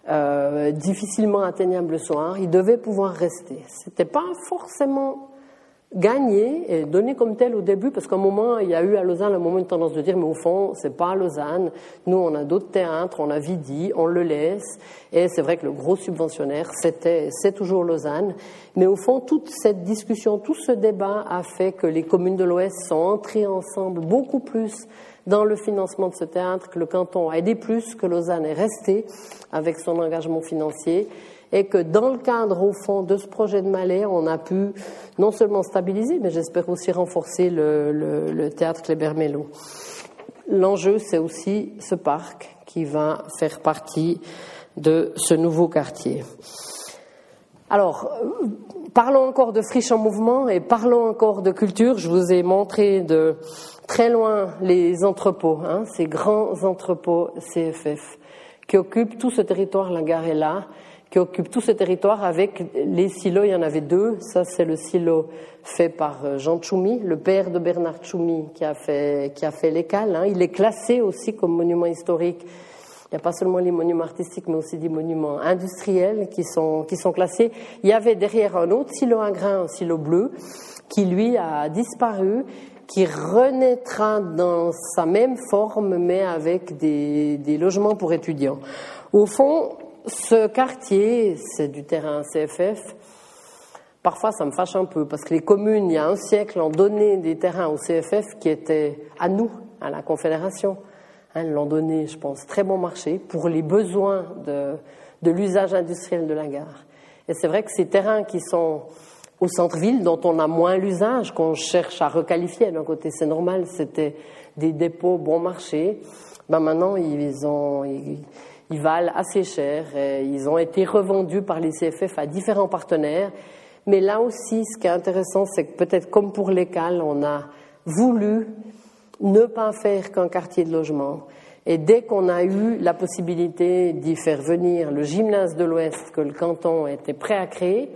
euh, difficilement atteignable le soir, il devait pouvoir rester. C'était pas forcément gagné et donné comme tel au début, parce qu'à un moment, il y a eu à Lausanne un moment une tendance de dire, mais au fond, c'est pas Lausanne. Nous, on a d'autres théâtres, on a Vidi, on le laisse. Et c'est vrai que le gros subventionnaire, c'était, c'est toujours Lausanne. Mais au fond, toute cette discussion, tout ce débat a fait que les communes de l'Ouest sont entrées ensemble beaucoup plus dans le financement de ce théâtre, que le canton a aidé plus, que Lausanne est restée avec son engagement financier et que dans le cadre, au fond, de ce projet de Malais, on a pu non seulement stabiliser, mais j'espère aussi renforcer le, théâtre Kléber-Mello. L'enjeu, c'est aussi ce parc qui va faire partie de ce nouveau quartier. Alors, parlons encore de friche en mouvement et parlons encore de culture. Je vous ai montré de très loin les entrepôts, hein, ces grands entrepôts CFF qui occupent tout ce territoire, la gare est là, qui occupe tout ce territoire avec les silos. Il y en avait deux. Ça, c'est le silo fait par euh, Jean Tchoumi, le père de Bernard Tchoumi, qui a fait, qui a fait l'écale. Hein. Il est classé aussi comme monument historique. Il n'y a pas seulement les monuments artistiques, mais aussi des monuments industriels qui sont, qui sont classés. Il y avait derrière un autre silo à grain, un silo bleu, qui lui a disparu, qui renaîtra dans sa même forme, mais avec des, des logements pour étudiants. Au fond, ce quartier, c'est du terrain CFF. Parfois, ça me fâche un peu parce que les communes, il y a un siècle, ont donné des terrains au CFF qui étaient à nous, à la Confédération. Hein, ils l'ont donné, je pense, très bon marché pour les besoins de, l'usage industriel de la gare. Et c'est vrai que ces terrains qui sont au centre-ville, dont on a moins l'usage, qu'on cherche à requalifier d'un côté, c'est normal, c'était des dépôts bon marché. Ben maintenant, ils ont, valent assez cher. ils ont été revendus par les CFF à différents partenaires. Mais là aussi, ce qui est intéressant, c'est que peut-être comme pour l'école, on a voulu ne pas faire qu'un quartier de logement. Et dès qu'on a eu la possibilité d'y faire venir le gymnase de l'Ouest que le canton était prêt à créer,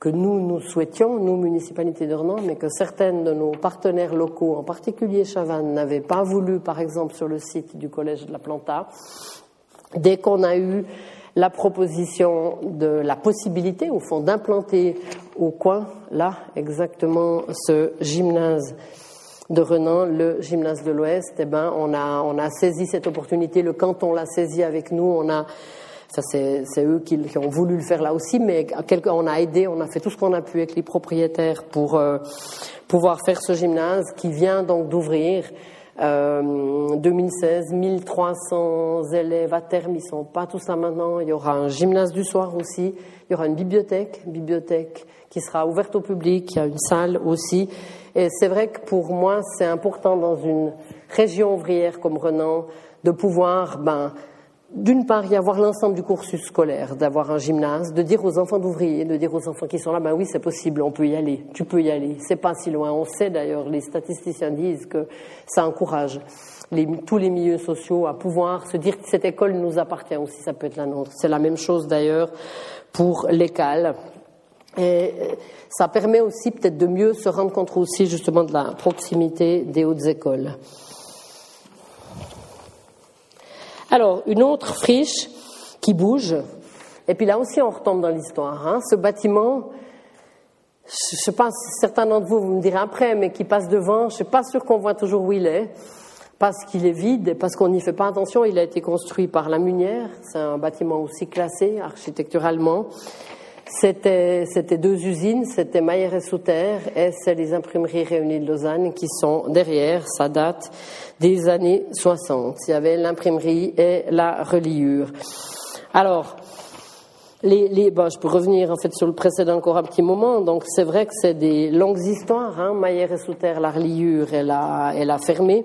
que nous, nous souhaitions, nous, municipalités de Renan, mais que certaines de nos partenaires locaux, en particulier Chavannes, n'avaient pas voulu, par exemple, sur le site du Collège de la Planta, dès qu'on a eu la proposition de la possibilité, au fond, d'implanter au coin, là, exactement, ce gymnase de Renan, le gymnase de l'Ouest, eh ben, on a, on a saisi cette opportunité. Le canton l'a saisi avec nous. On a, ça c'est, eux qui, ont voulu le faire là aussi, mais on a aidé, on a fait tout ce qu'on a pu avec les propriétaires pour euh, pouvoir faire ce gymnase qui vient donc d'ouvrir. 2016, euh, 1300 élèves à terme, ils sont pas tous là maintenant. Il y aura un gymnase du soir aussi. Il y aura une bibliothèque, bibliothèque qui sera ouverte au public. Il y a une salle aussi. Et c'est vrai que pour moi, c'est important dans une région ouvrière comme Renan de pouvoir ben, d'une part, y avoir l'ensemble du cursus scolaire, d'avoir un gymnase, de dire aux enfants d'ouvriers, de dire aux enfants qui sont là, ben oui, c'est possible, on peut y aller, tu peux y aller, c'est pas si loin. On sait d'ailleurs, les statisticiens disent que ça encourage tous les milieux sociaux à pouvoir se dire que cette école nous appartient aussi, ça peut être la nôtre. C'est la même chose d'ailleurs pour l'école. Et ça permet aussi peut-être de mieux se rendre compte aussi justement de la proximité des hautes écoles. Alors, une autre friche qui bouge, et puis là aussi on retombe dans l'histoire. Hein. Ce bâtiment, je pas, certains d'entre vous, vous me direz après, mais qui passe devant, je ne suis pas sûr qu'on voit toujours où il est, parce qu'il est vide, et parce qu'on n'y fait pas attention. Il a été construit par la Munière, c'est un bâtiment aussi classé architecturalement. C'était, deux usines, c'était Maillère et Souter, et c'est les imprimeries réunies de Lausanne qui sont derrière. Ça date des années 60. Il y avait l'imprimerie et la reliure. Alors, les, les, bah, je peux revenir en fait sur le précédent encore un petit moment. Donc c'est vrai que c'est des longues histoires. Hein. Maillère et Souterre, l'Arliure, elle a, elle a fermé.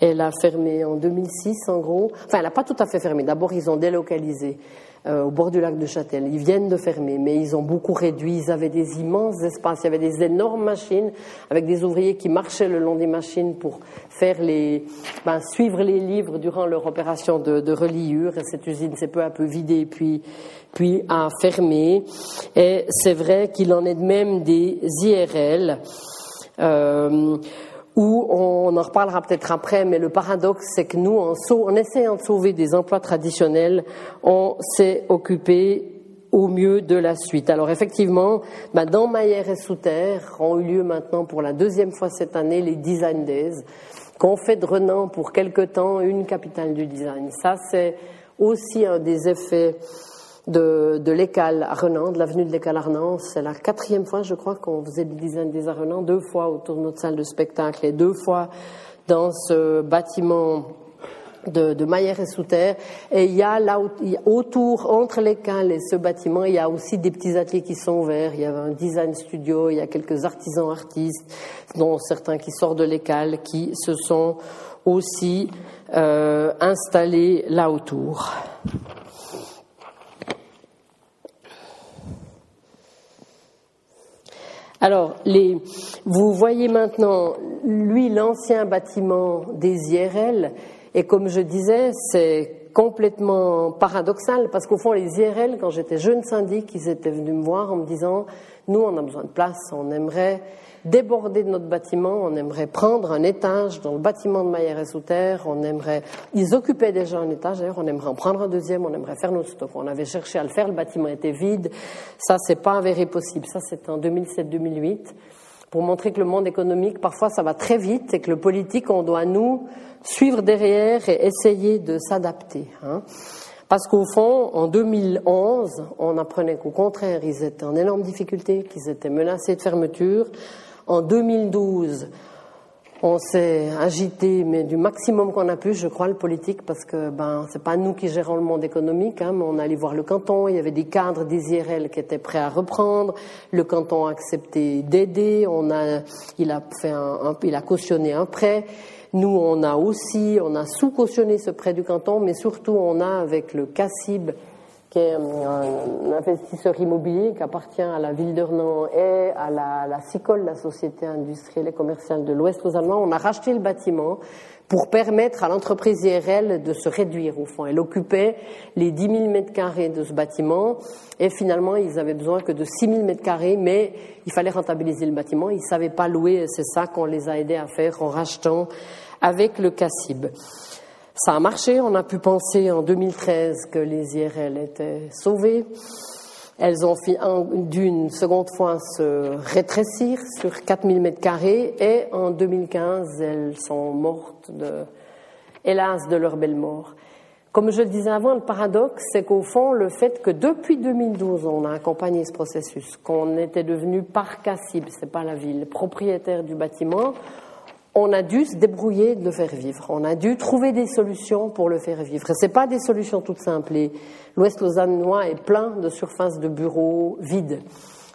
Elle a fermé en 2006 en gros. Enfin, elle n'a pas tout à fait fermé. D'abord, ils ont délocalisé. Euh, au bord du lac de Châtel. Ils viennent de fermer, mais ils ont beaucoup réduit. Ils avaient des immenses espaces, il y avait des énormes machines avec des ouvriers qui marchaient le long des machines pour faire les, ben, suivre les livres durant leur opération de, reliure. Et cette usine s'est peu à peu vidée, puis puis a fermé. Et c'est vrai qu'il en est de même des IRL. Euh, où on en reparlera peut-être après, mais le paradoxe, c'est que nous, en, en, essayant de sauver des emplois traditionnels, on s'est occupé au mieux de la suite. Alors effectivement, ben dans Maillère et Sous-Terre ont eu lieu maintenant pour la deuxième fois cette année les Design Days, qu'on fait de Renan pour quelque temps une capitale du design. Ça, c'est aussi un des effets de, de l'écale à Renan, de l'avenue de l'écale à Renan. C'est la quatrième fois, je crois, qu'on faisait des dizaines des à Renan, deux fois autour de notre salle de spectacle et deux fois dans ce bâtiment de, de Maillère et Souterre. Et il y a là autour, entre l'écale et ce bâtiment, il y a aussi des petits ateliers qui sont ouverts. Il y avait un design studio, il y a quelques artisans artistes, dont certains qui sortent de l'écale, qui se sont aussi euh, installés là autour. Alors, les, vous voyez maintenant, lui, l'ancien bâtiment des IRL, et comme je disais, c'est complètement paradoxal, parce qu'au fond, les IRL, quand j'étais jeune syndic, ils étaient venus me voir en me disant, nous, on a besoin de place, on aimerait déborder de notre bâtiment, on aimerait prendre un étage dans le bâtiment de Maillère et Souterre, on aimerait, ils occupaient déjà un étage, d'ailleurs, on aimerait en prendre un deuxième, on aimerait faire nos stocks. On avait cherché à le faire, le bâtiment était vide. Ça, c'est pas avéré possible. Ça, c'était en 2007-2008 pour montrer que le monde économique, parfois, ça va très vite et que le politique, on doit nous suivre derrière et essayer de s'adapter. Hein. Parce qu'au fond, en 2011, on apprenait qu'au contraire, ils étaient en énorme difficulté, qu'ils étaient menacés de fermeture. En 2012, on s'est agité, mais du maximum qu'on a pu, je crois, le politique, parce que ben c'est pas nous qui gérons le monde économique, hein, mais on allait voir le canton. Il y avait des cadres des IRL qui étaient prêts à reprendre. Le canton a accepté d'aider. On a, il a fait un, il a cautionné un prêt. Nous, on a aussi, on a sous-cautionné ce prêt du canton, mais surtout, on a avec le CACIB qui est un investisseur immobilier qui appartient à la ville de Renan et à la, SICOL, la Société industrielle et commerciale de l'Ouest aux Allemands. On a racheté le bâtiment pour permettre à l'entreprise IRL de se réduire au fond. Elle occupait les 10 000 mètres carrés de ce bâtiment et finalement ils avaient besoin que de 6 000 mètres carrés, mais il fallait rentabiliser le bâtiment. Ils ne savaient pas louer c'est ça qu'on les a aidés à faire en rachetant avec le CACIB. Ça a marché. On a pu penser en 2013 que les IRL étaient sauvées. Elles ont dû une seconde fois se rétrécir sur 4000 mètres carrés et en 2015, elles sont mortes de, hélas, de leur belle mort. Comme je le disais avant, le paradoxe, c'est qu'au fond, le fait que depuis 2012, on a accompagné ce processus, qu'on était devenu par CACIB, c'est pas la ville, propriétaire du bâtiment, on a dû se débrouiller de le faire vivre. On a dû trouver des solutions pour le faire vivre. Ce pas des solutions toutes simples. L'Ouest lausannois est plein de surfaces de bureaux vides.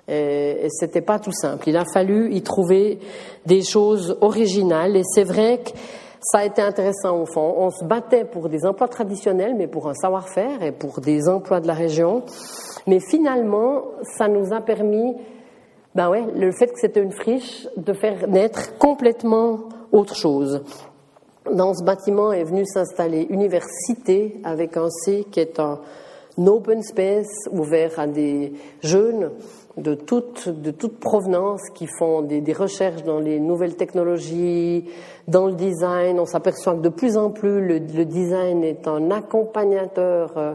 Et, et c'était pas tout simple. Il a fallu y trouver des choses originales. Et c'est vrai que ça a été intéressant au fond. On se battait pour des emplois traditionnels, mais pour un savoir-faire et pour des emplois de la région. Mais finalement, ça nous a permis ben ouais, le fait que c'était une friche, de faire naître complètement autre chose. Dans ce bâtiment est venue s'installer Université avec un C qui est un open space ouvert à des jeunes de toute, de toute provenance qui font des, recherches dans les nouvelles technologies, dans le design. On s'aperçoit que de plus en plus le, le design est un accompagnateur euh,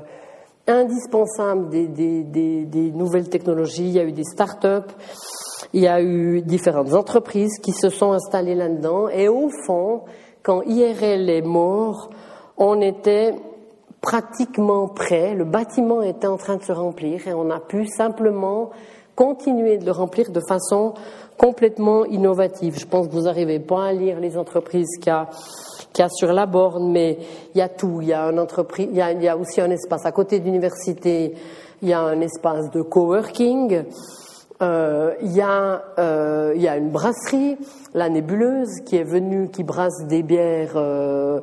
indispensable des, nouvelles technologies. Il y a eu des start-up, il y a eu différentes entreprises qui se sont installées là-dedans. Et au fond, quand IRL est mort, on était pratiquement prêt. Le bâtiment était en train de se remplir et on a pu simplement continuer de le remplir de façon complètement innovative. Je pense que vous n'arrivez pas à lire les entreprises qui a qu'il y a sur la borne, mais il y a tout. Il y a, une entreprise, il y a, il y a aussi un espace à côté de l'université il y a un espace de coworking, euh, il, y a, euh, il y a une brasserie, la Nébuleuse, qui est venue, qui brasse des bières euh,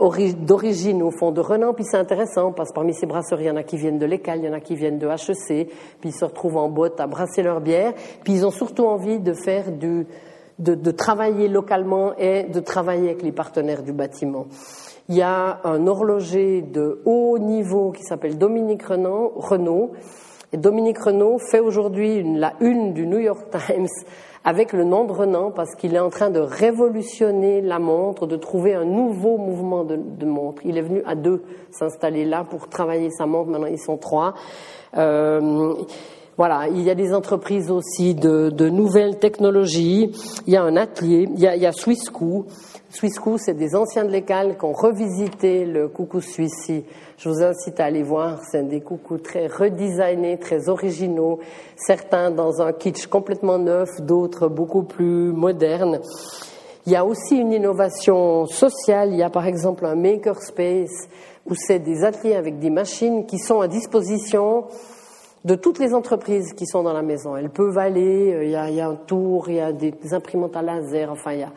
d'origine au fond de Renan. Puis c'est intéressant parce parmi ces brasseries, il y en a qui viennent de l'École, il y en a qui viennent de HEC, puis ils se retrouvent en boîte à brasser leur bière. Puis ils ont surtout envie de faire du, de, de travailler localement et de travailler avec les partenaires du bâtiment. Il y a un horloger de haut niveau qui s'appelle Dominique Renaud, Renault. Et Dominique Renault fait aujourd'hui la une du New York Times avec le nom de Renan parce qu'il est en train de révolutionner la montre, de trouver un nouveau mouvement de, montre. Il est venu à deux s'installer là pour travailler sa montre. Maintenant, ils sont trois. Euh, voilà, il y a des entreprises aussi de, de, nouvelles technologies. Il y a un atelier. Il y a, il y a Swissco. Swissco, c'est des anciens de l'école qui ont revisité le coucou suisse. Je vous incite à aller voir. C'est des coucous très redesignés, très originaux. Certains dans un kitsch complètement neuf, d'autres beaucoup plus modernes. Il y a aussi une innovation sociale. Il y a par exemple un makerspace où c'est des ateliers avec des machines qui sont à disposition de toutes les entreprises qui sont dans la maison. Elles peuvent aller, euh, il y a, il y a un tour, il y a des, imprimantes à laser, enfin il y a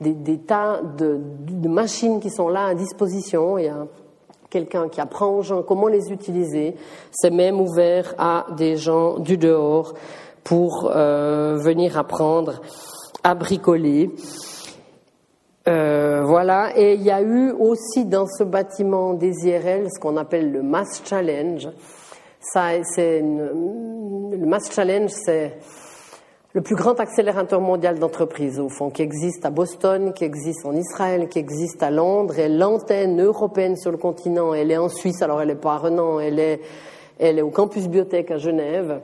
des, des tas de, de, machines qui sont là à disposition. Il y a quelqu'un qui apprend aux gens comment les utiliser. C'est même ouvert à des gens du dehors pour euh, venir apprendre à bricoler. Euh, voilà, et il y a eu aussi dans ce bâtiment des IRL ce qu'on appelle le Mass Challenge. Ça, c'est le Mass Challenge, c'est le plus grand accélérateur mondial d'entreprises, au fond, qui existe à Boston, qui existe en Israël, qui existe à Londres. Et l'antenne européenne sur le continent, elle est en Suisse, alors elle n'est pas à Renan, elle est, elle est au campus biotech à Genève.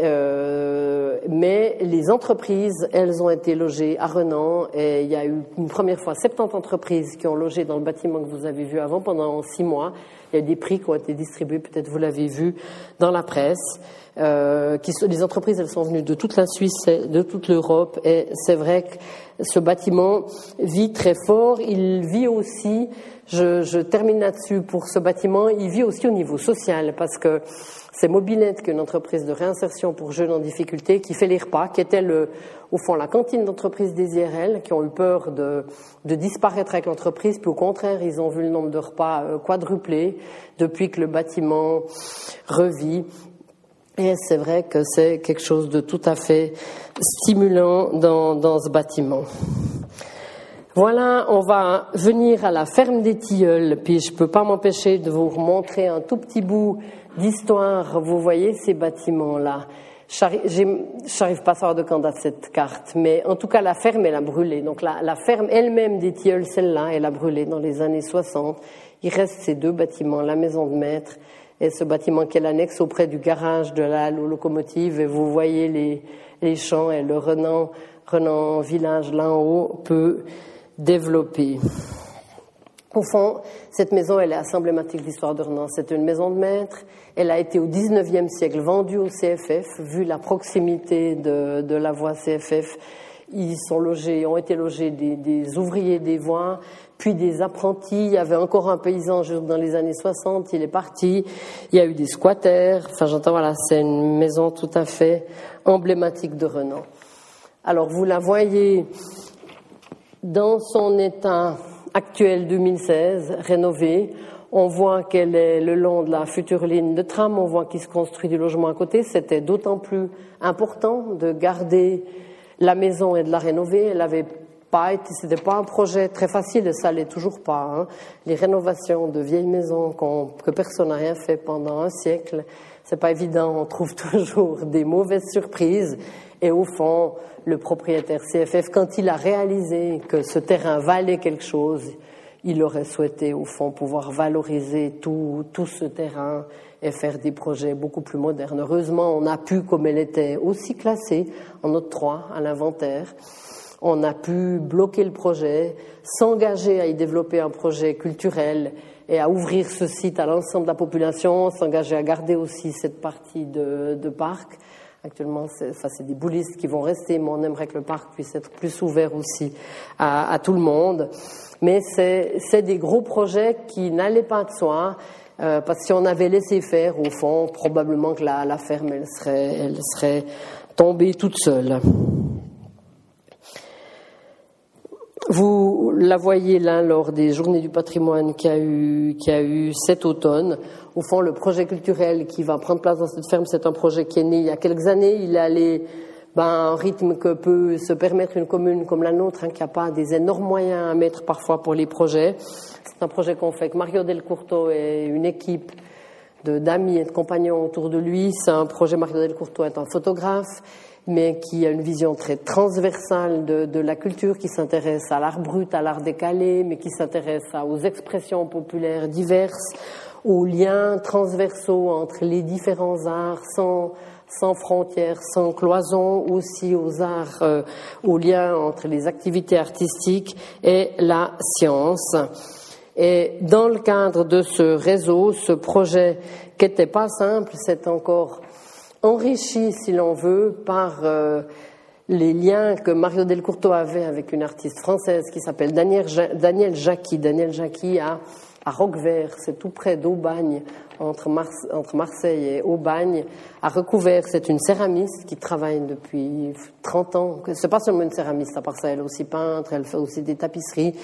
Euh, mais les entreprises, elles ont été logées à Renan et il y a eu une première fois 70 entreprises qui ont logé dans le bâtiment que vous avez vu avant pendant six mois. Il y a des prix qui ont été distribués, peut-être vous l'avez vu dans la presse. Euh, qui, les entreprises, elles sont venues de toute la Suisse, de toute l'Europe, et c'est vrai que ce bâtiment vit très fort. Il vit aussi, je, je termine là-dessus pour ce bâtiment, il vit aussi au niveau social, parce que c'est Mobilette, qui est une entreprise de réinsertion pour jeunes en difficulté, qui fait les repas, qui était le, au fond la cantine d'entreprise des IRL, qui ont eu peur de, de disparaître avec l'entreprise, puis au contraire, ils ont vu le nombre de repas euh, quadrupler depuis que le bâtiment revit. Et c'est vrai que c'est quelque chose de tout à fait stimulant dans, dans ce bâtiment. Voilà, on va venir à la ferme des Tilleuls, puis je peux pas m'empêcher de vous montrer un tout petit bout d'histoire. Vous voyez ces bâtiments-là. Je n'arrive pas à savoir de quand date cette carte, mais en tout cas, la ferme, elle a brûlé. Donc la, la ferme elle-même des Tilleuls, celle-là, elle a brûlé dans les années 60. Il reste ces deux bâtiments, la maison de maître et ce bâtiment qui est l'annexe auprès du garage de la locomotive. Et vous voyez les, champs et le Renan, Renan Village là en haut peut développer. Au fond, cette maison, elle est assez emblématique de l'histoire de Renan. C'est une maison de maître. Elle a été au 19e siècle vendue au CFF, vu la proximité de, la voie CFF. Ils sont logés, ont été logés des, ouvriers des voies, puis des apprentis. Il y avait encore un paysan dans les années 60, il est parti. Il y a eu des squatters. Enfin, j'entends, voilà, c'est une maison tout à fait emblématique de Renan. Alors, vous la voyez dans son état actuel 2016, rénové. On voit qu'elle est le long de la future ligne de tram, on voit qu'il se construit du logement à côté. C'était d'autant plus important de garder la maison et de la rénover. Elle avait pas été, c'était pas un projet très facile, et ça l'est toujours pas. Hein. Les rénovations de vieilles maisons que personne n'a rien fait pendant un siècle, c'est pas évident. On trouve toujours des mauvaises surprises. Et au fond, le propriétaire CFF, quand il a réalisé que ce terrain valait quelque chose, il aurait souhaité, au fond, pouvoir valoriser tout, tout ce terrain et faire des projets beaucoup plus modernes. Heureusement, on a pu, comme elle était aussi classée en note 3 à l'inventaire, on a pu bloquer le projet, s'engager à y développer un projet culturel et à ouvrir ce site à l'ensemble de la population, s'engager à garder aussi cette partie de, parc. Actuellement, c'est enfin, des boulistes qui vont rester, mais on aimerait que le parc puisse être plus ouvert aussi à, à tout le monde. Mais c'est des gros projets qui n'allaient pas de soi. Euh, parce que si on avait laissé faire, au fond, probablement que la, la ferme, elle serait, elle serait tombée toute seule. Vous la voyez là lors des journées du patrimoine qu'il y a eu, cet automne. Au fond, le projet culturel qui va prendre place dans cette ferme, c'est un projet qui est né il y a quelques années. Il est allé ben, un rythme que peut se permettre une commune comme la nôtre, hein, qui n'a pas des énormes moyens à mettre parfois pour les projets. C'est un projet qu'on fait avec Mario Delcourto et une équipe d'amis et de compagnons autour de lui. C'est un projet, Mario Delcourto est un photographe mais qui a une vision très transversale de, de la culture, qui s'intéresse à l'art brut, à l'art décalé, mais qui s'intéresse aux expressions populaires diverses, aux liens transversaux entre les différents arts, sans, sans frontières, sans cloisons, aussi aux arts, euh, aux liens entre les activités artistiques et la science. Et dans le cadre de ce réseau, ce projet qui n'était pas simple, c'est encore enrichi, si l'on veut, par euh, les liens que Mario Delcourto avait avec une artiste française qui s'appelle Daniel, Daniel Jacqui. Daniel Jacqui à, à Roquevert, c'est tout près d'Aubagne, entre, Marseille et Aubagne. À Recouvert, c'est une céramiste qui travaille depuis 30 ans. C'est pas seulement une céramiste, à part ça, elle est aussi peintre, elle fait aussi des tapisseries.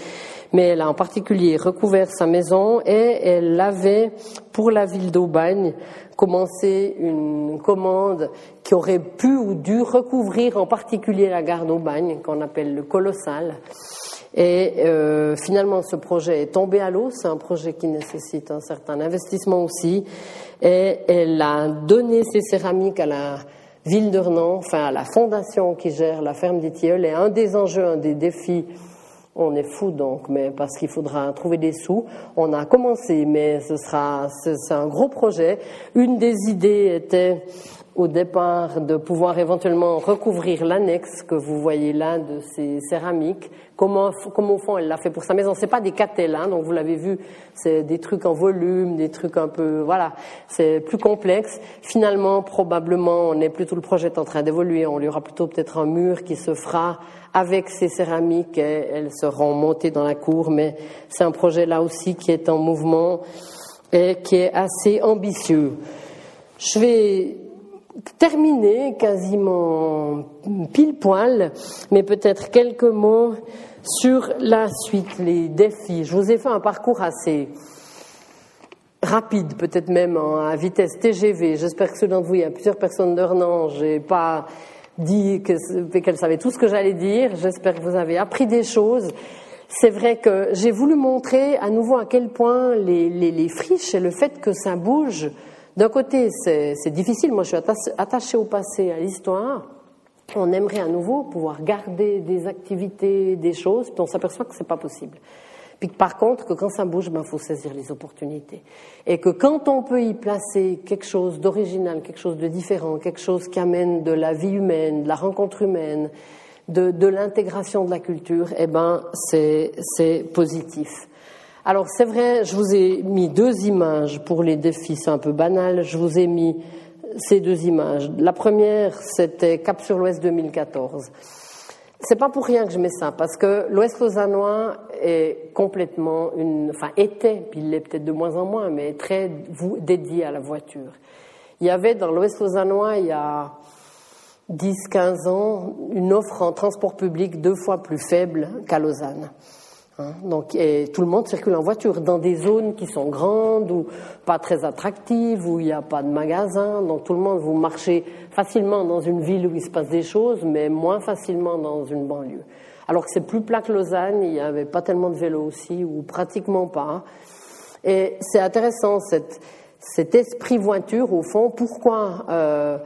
Mais elle a en particulier recouvert sa maison et elle avait, pour la ville d'Aubagne, commencé une commande qui aurait pu ou dû recouvrir en particulier la gare d'Aubagne, qu'on appelle le Colossal. Et euh, finalement, ce projet est tombé à l'eau. C'est un projet qui nécessite un certain investissement aussi. Et elle a donné ses céramiques à la ville de Renan, enfin à la fondation qui gère la ferme des. Et un des enjeux, un des défis on est fou donc, mais parce qu'il faudra trouver des sous. On a commencé, mais ce sera, c'est un gros projet. Une des idées était au départ de pouvoir éventuellement recouvrir l'annexe que vous voyez là de ces céramiques. Comment, comment au fond elle l'a fait pour sa maison C'est pas des catelles, hein, donc vous l'avez vu, c'est des trucs en volume, des trucs un peu, voilà, c'est plus complexe. Finalement, probablement, on est plutôt le projet est en train d'évoluer. On y aura plutôt peut-être un mur qui se fera avec ces céramiques, elles seront montées dans la cour, mais c'est un projet là aussi qui est en mouvement et qui est assez ambitieux. Je vais terminer quasiment pile poil, mais peut-être quelques mots sur la suite, les défis. Je vous ai fait un parcours assez rapide, peut-être même à vitesse TGV. J'espère que ceux d'entre vous, il y a plusieurs personnes de Renan, j'ai pas dit qu'elle savait tout ce que j'allais dire. J'espère que vous avez appris des choses. C'est vrai que j'ai voulu montrer à nouveau à quel point les, les, les friches et le fait que ça bouge, d'un côté c'est difficile, moi je suis attachée au passé, à l'histoire, on aimerait à nouveau pouvoir garder des activités, des choses, puis on s'aperçoit que c'est pas possible. Puis par contre, que quand ça bouge, il ben, faut saisir les opportunités. Et que quand on peut y placer quelque chose d'original, quelque chose de différent, quelque chose qui amène de la vie humaine, de la rencontre humaine, de, de l'intégration de la culture, eh ben, c'est positif. Alors c'est vrai, je vous ai mis deux images pour les défis, c'est un peu banal. Je vous ai mis ces deux images. La première, c'était Cap sur l'Ouest 2014. C'est pas pour rien que je mets ça, parce que l'Ouest lausannois est complètement une, enfin était, puis il l'est peut-être de moins en moins, mais très dédié à la voiture. Il y avait dans l'Ouest lausannois, il y a 10, 15 ans, une offre en transport public deux fois plus faible qu'à Lausanne. Hein, donc, et tout le monde circule en voiture dans des zones qui sont grandes ou pas très attractives, où il n'y a pas de magasins. Donc, tout le monde, vous marchez facilement dans une ville où il se passe des choses, mais moins facilement dans une banlieue. Alors que c'est plus plat que Lausanne, il n'y avait pas tellement de vélos aussi, ou pratiquement pas. Et c'est intéressant, cet esprit voiture, au fond, pourquoi euh,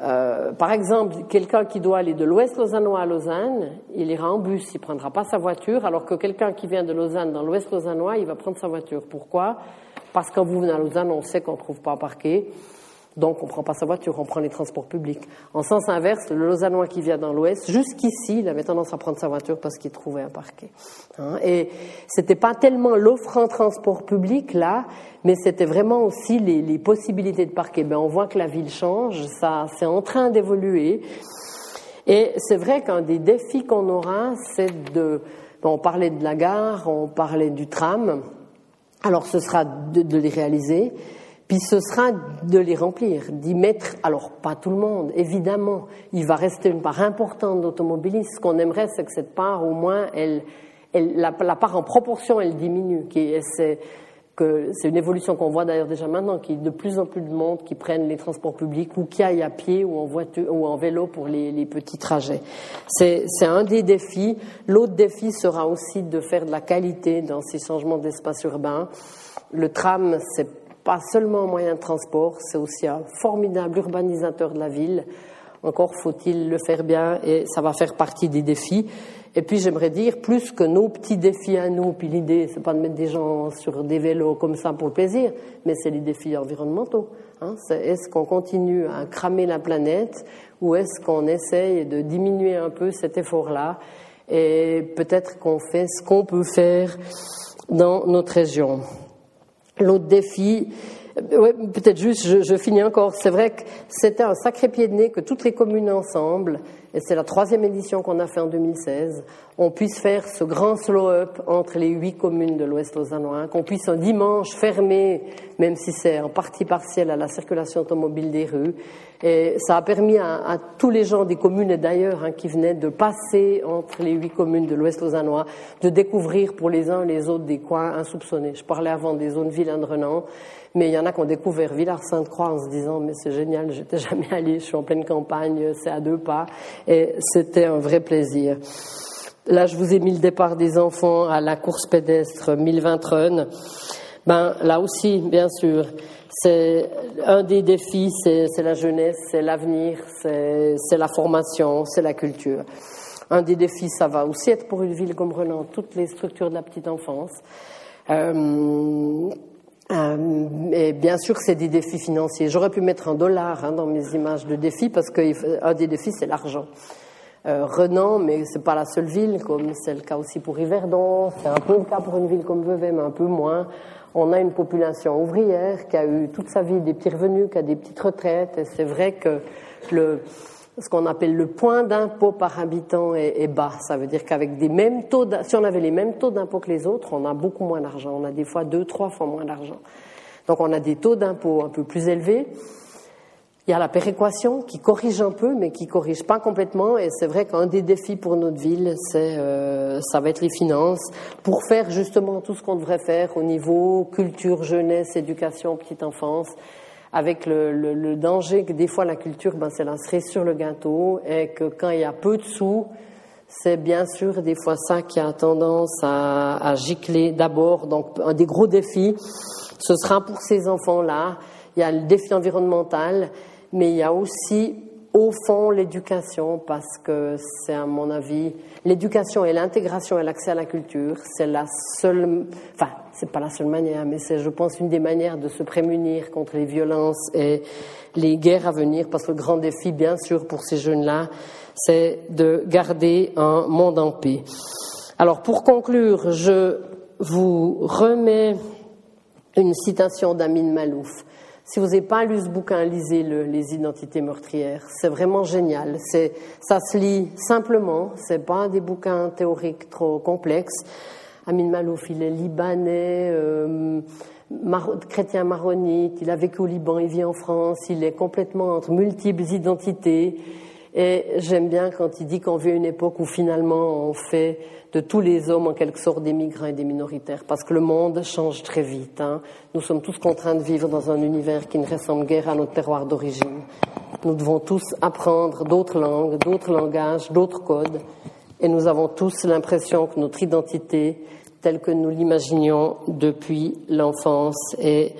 euh, par exemple, quelqu'un qui doit aller de l'ouest lausannois à Lausanne, il ira en bus, il prendra pas sa voiture, alors que quelqu'un qui vient de Lausanne dans l'ouest lausannois, il va prendre sa voiture. Pourquoi? Parce que quand vous venez à Lausanne, on sait qu'on ne trouve pas à parquer. Donc, on ne prend pas sa voiture, on prend les transports publics. En sens inverse, le Lausannois qui vient dans l'Ouest, jusqu'ici, il avait tendance à prendre sa voiture parce qu'il trouvait un parquet. Hein. Et c'était pas tellement l'offre en transport public là, mais c'était vraiment aussi les, les, possibilités de parquet. Ben, on voit que la ville change, ça, c'est en train d'évoluer. Et c'est vrai qu'un des défis qu'on aura, c'est de, on parlait de la gare, on parlait du tram. Alors ce sera de, les réaliser, puis ce sera de les remplir, d'y mettre, alors pas tout le monde, évidemment, il va rester une part importante d'automobilistes. Ce qu'on aimerait, c'est que cette part, au moins, elle, la, part en proportion, elle diminue. C'est une évolution qu'on voit d'ailleurs déjà maintenant, qu'il y a de plus en plus de monde qui prennent les transports publics ou qui aillent à pied ou en voiture ou en vélo pour les, les petits trajets. C'est un des défis. L'autre défi sera aussi de faire de la qualité dans ces changements d'espace urbain. Le tram, c'est pas seulement un moyen de transport, c'est aussi un formidable urbanisateur de la ville. Encore faut-il le faire bien et ça va faire partie des défis. Et puis j'aimerais dire, plus que nos petits défis à nous, puis l'idée, c'est pas de mettre des gens sur des vélos comme ça pour le plaisir, mais c'est les défis environnementaux. Hein. Est-ce qu'on continue à cramer la planète ou est-ce qu'on essaye de diminuer un peu cet effort-là et peut-être qu'on fait ce qu'on peut faire dans notre région? L'autre défi, Ouais, peut-être juste, je, je, finis encore. C'est vrai que c'était un sacré pied de nez que toutes les communes ensemble, et c'est la troisième édition qu'on a fait en 2016, on puisse faire ce grand slow-up entre les huit communes de l'Ouest lausannois, qu'on puisse un dimanche fermer, même si c'est en partie partielle, à la circulation automobile des rues. Et ça a permis à, à tous les gens des communes et d'ailleurs hein, qui venaient de passer entre les huit communes de l'Ouest lausannois, de découvrir pour les uns les autres des coins insoupçonnés. Je parlais avant des zones vilaines de Renan. Mais il y en a qui ont découvert Villars-Sainte-Croix en se disant mais c'est génial, j'étais jamais allé, je suis en pleine campagne, c'est à deux pas, et c'était un vrai plaisir. Là, je vous ai mis le départ des enfants à la course pédestre 1020 Run. Ben là aussi, bien sûr, c'est un des défis, c'est la jeunesse, c'est l'avenir, c'est la formation, c'est la culture. Un des défis, ça va aussi être pour une ville comme Renan, toutes les structures de la petite enfance. Euh, euh, et bien sûr, c'est des défis financiers. J'aurais pu mettre un dollar hein, dans mes images de défis parce qu'un des défis, c'est l'argent. Euh, Renan, mais c'est pas la seule ville, comme c'est le cas aussi pour Yverdon, c'est un peu le cas pour une ville comme Vevey, mais un peu moins. On a une population ouvrière qui a eu toute sa vie des petits revenus, qui a des petites retraites, et c'est vrai que le, ce qu'on appelle le point d'impôt par habitant est, bas. Ça veut dire qu'avec des mêmes taux, si on avait les mêmes taux d'impôt que les autres, on a beaucoup moins d'argent. On a des fois deux, trois fois moins d'argent. Donc on a des taux d'impôt un peu plus élevés. Il y a la péréquation qui corrige un peu, mais qui corrige pas complètement. Et c'est vrai qu'un des défis pour notre ville, c'est euh, ça va être les finances pour faire justement tout ce qu'on devrait faire au niveau culture, jeunesse, éducation, petite enfance avec le, le, le, danger que des fois la culture, ben, c'est la cerise sur le gâteau et que quand il y a peu de sous, c'est bien sûr des fois ça qui a tendance à, à gicler d'abord. Donc un des gros défis, ce sera pour ces enfants-là. Il y a le défi environnemental, mais il y a aussi au fond l'éducation parce que c'est à mon avis l'éducation et l'intégration et l'accès à la culture, c'est la seule, enfin c'est pas la seule manière, mais c'est, je pense, une des manières de se prémunir contre les violences et les guerres à venir, parce que le grand défi, bien sûr, pour ces jeunes-là, c'est de garder un monde en paix. Alors, pour conclure, je vous remets une citation d'Amin Malouf. Si vous n'avez pas lu ce bouquin, lisez-le, Les identités meurtrières. C'est vraiment génial. C'est, ça se lit simplement. C'est pas des bouquins théoriques trop complexes. Amin Malouf, il est libanais, euh, chrétien maronite, il a vécu au Liban, il vit en France, il est complètement entre multiples identités. Et j'aime bien quand il dit qu'on vit une époque où finalement on fait de tous les hommes en quelque sorte des migrants et des minoritaires, parce que le monde change très vite. Hein. Nous sommes tous contraints de vivre dans un univers qui ne ressemble guère à notre terroir d'origine. Nous devons tous apprendre d'autres langues, d'autres langages, d'autres codes, et nous avons tous l'impression que notre identité tel que nous l'imaginions depuis l'enfance est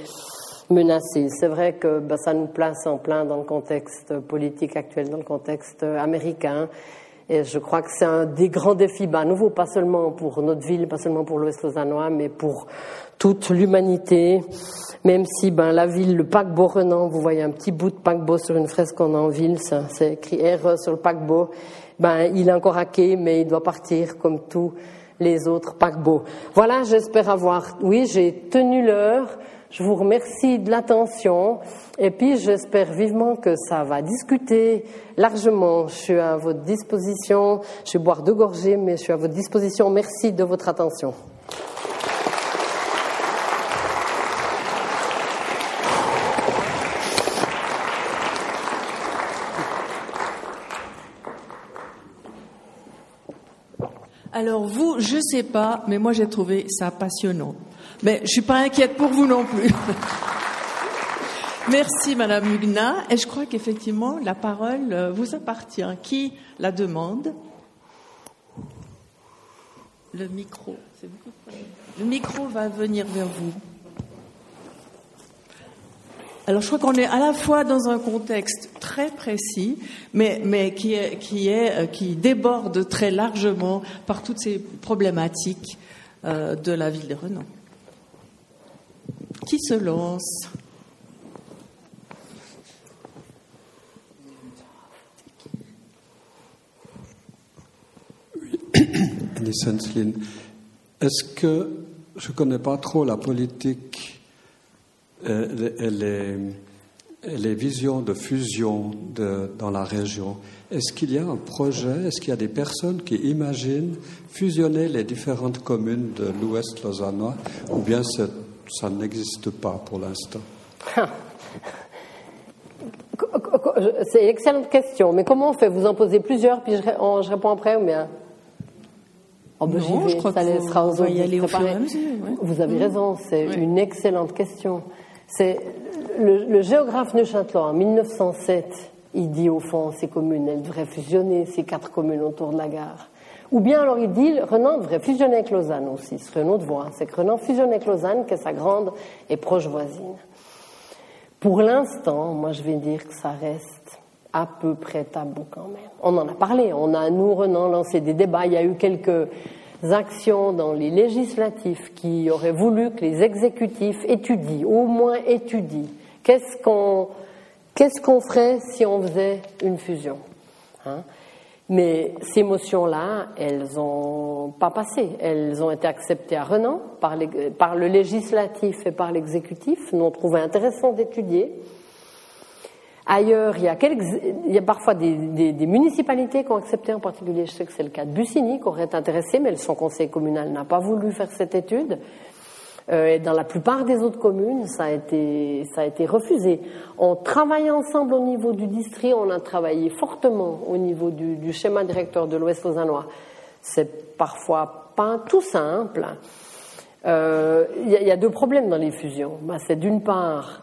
menacée. C'est vrai que ben, ça nous place en plein dans le contexte politique actuel, dans le contexte américain. Et je crois que c'est un des grands défis, ben, à nouveau, pas seulement pour notre ville, pas seulement pour l'Ouest lausannois, mais pour toute l'humanité. Même si ben, la ville, le paquebot Renan, vous voyez un petit bout de paquebot sur une fresque qu'on a en ville, c'est écrit RE sur le paquebot, ben, il est encore hacké, mais il doit partir comme tout les autres paquebots. Voilà, j'espère avoir. Oui, j'ai tenu l'heure. Je vous remercie de l'attention et puis j'espère vivement que ça va discuter largement. Je suis à votre disposition. Je vais boire deux gorgées, mais je suis à votre disposition. Merci de votre attention. Alors vous, je ne sais pas, mais moi j'ai trouvé ça passionnant. Mais je suis pas inquiète pour vous non plus. Merci Madame Hugna. Et je crois qu'effectivement la parole euh, vous appartient. Qui la demande? Le micro. Le micro va venir vers vous. Alors, je crois qu'on est à la fois dans un contexte très précis, mais, euh, qui déborde très largement par toutes ces problématiques euh, de la ville de Renan. Se lance Est-ce que je ne connais pas trop la politique euh, les, les, visions de fusion dans la région? Est-ce qu'il y a un projet, est-ce qu'il y a des personnes qui imaginent fusionner les différentes communes de l'Ouest lausannois ou bien ça n'existe pas pour l'instant. C'est une excellente question, mais comment on fait? Vous en posez plusieurs, puis je, je réponds après ou bien? Oh ben non, je crois ça laissera aux autres. Y aller au fur et à mesure, Vous avez raison, c'est une excellente question. C'est le, géographe neuchâtelois en 1907, il dit au fond ces communes, elles devraient fusionner, ces quatre communes autour de la gare. Ou bien alors il dit Renan devrait fusionner avec Lausanne aussi, ce serait une autre. C'est que Renan fusionne avec Lausanne, qui est sa grande et proche voisine. Pour l'instant, moi je vais dire que ça reste à peu près tabou quand même. On en a parlé, on a, nous, Renan, lancé des débats, il y a eu quelques actions dans les législatifs qui auraient voulu que les exécutifs étudient, au moins étudient, qu'est-ce qu'on qu'est-ce qu'on ferait si on faisait une fusion. Hein? Mais ces motions-là, elles n'ont pas passé. Elles ont été acceptées à Renan par, le législatif et par l'exécutif. Nous, on trouvait intéressant d'étudier. Ailleurs, il y a, parfois des, des, municipalités qui ont accepté, en particulier, je sais que c'est le cas de Bussigny, qui aurait été intéressé, mais son conseil communal n'a pas voulu faire cette étude. Euh, et dans la plupart des autres communes, ça a été, refusé. On travaille ensemble au niveau du district, on a travaillé fortement au niveau du, schéma directeur de l'Ouest lausannois. C'est parfois pas tout simple. Euh, il y, y, a deux problèmes dans les fusions. Bah, c'est d'une part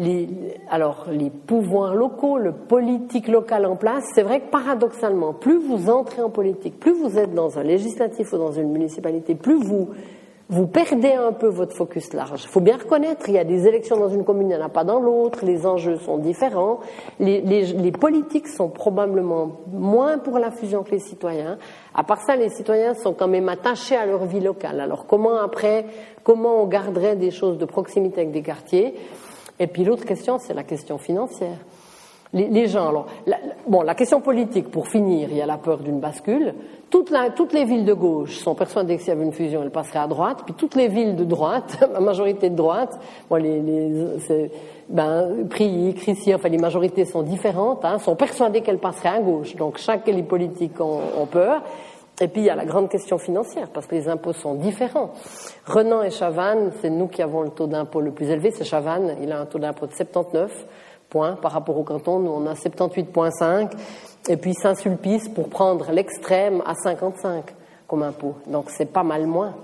les, alors, les pouvoirs locaux, le politique local en place, c'est vrai que paradoxalement, plus vous entrez en politique, plus vous êtes dans un législatif ou dans une municipalité, plus vous, vous perdez un peu votre focus large. Il faut bien reconnaître, il y a des élections dans une commune, il n'y en a pas dans l'autre, les enjeux sont différents, les, les, politiques sont probablement moins pour la fusion que les citoyens. À part ça, les citoyens sont quand même attachés à leur vie locale. Alors comment après, comment on garderait des choses de proximité avec des quartiers? Et puis l'autre question, c'est la question financière. Les, gens, alors, la, bon, la question politique, pour finir, il y a la peur d'une bascule. toutes les villes de gauche sont persuadées que s'il y avait une fusion, elles passeraient à droite. Puis toutes les villes de droite, la majorité de droite, bon, les, les ben, Prilly, Crissier, enfin les majorités sont différentes, hein, sont persuadées qu'elles passeraient à gauche. Donc chaque élite politique ont, ont peur. Et puis il y a la grande question financière, parce que les impôts sont différents. Renan et Chavannes, c'est nous qui avons le taux d'impôt le plus élevé. C'est Chavannes, il a un taux d'impôt de 79 par rapport au canton. Nous, on a 78,5. Et puis Saint-Sulpice, pour prendre l'extrême, à 55 comme impôt. Donc c'est pas mal moins.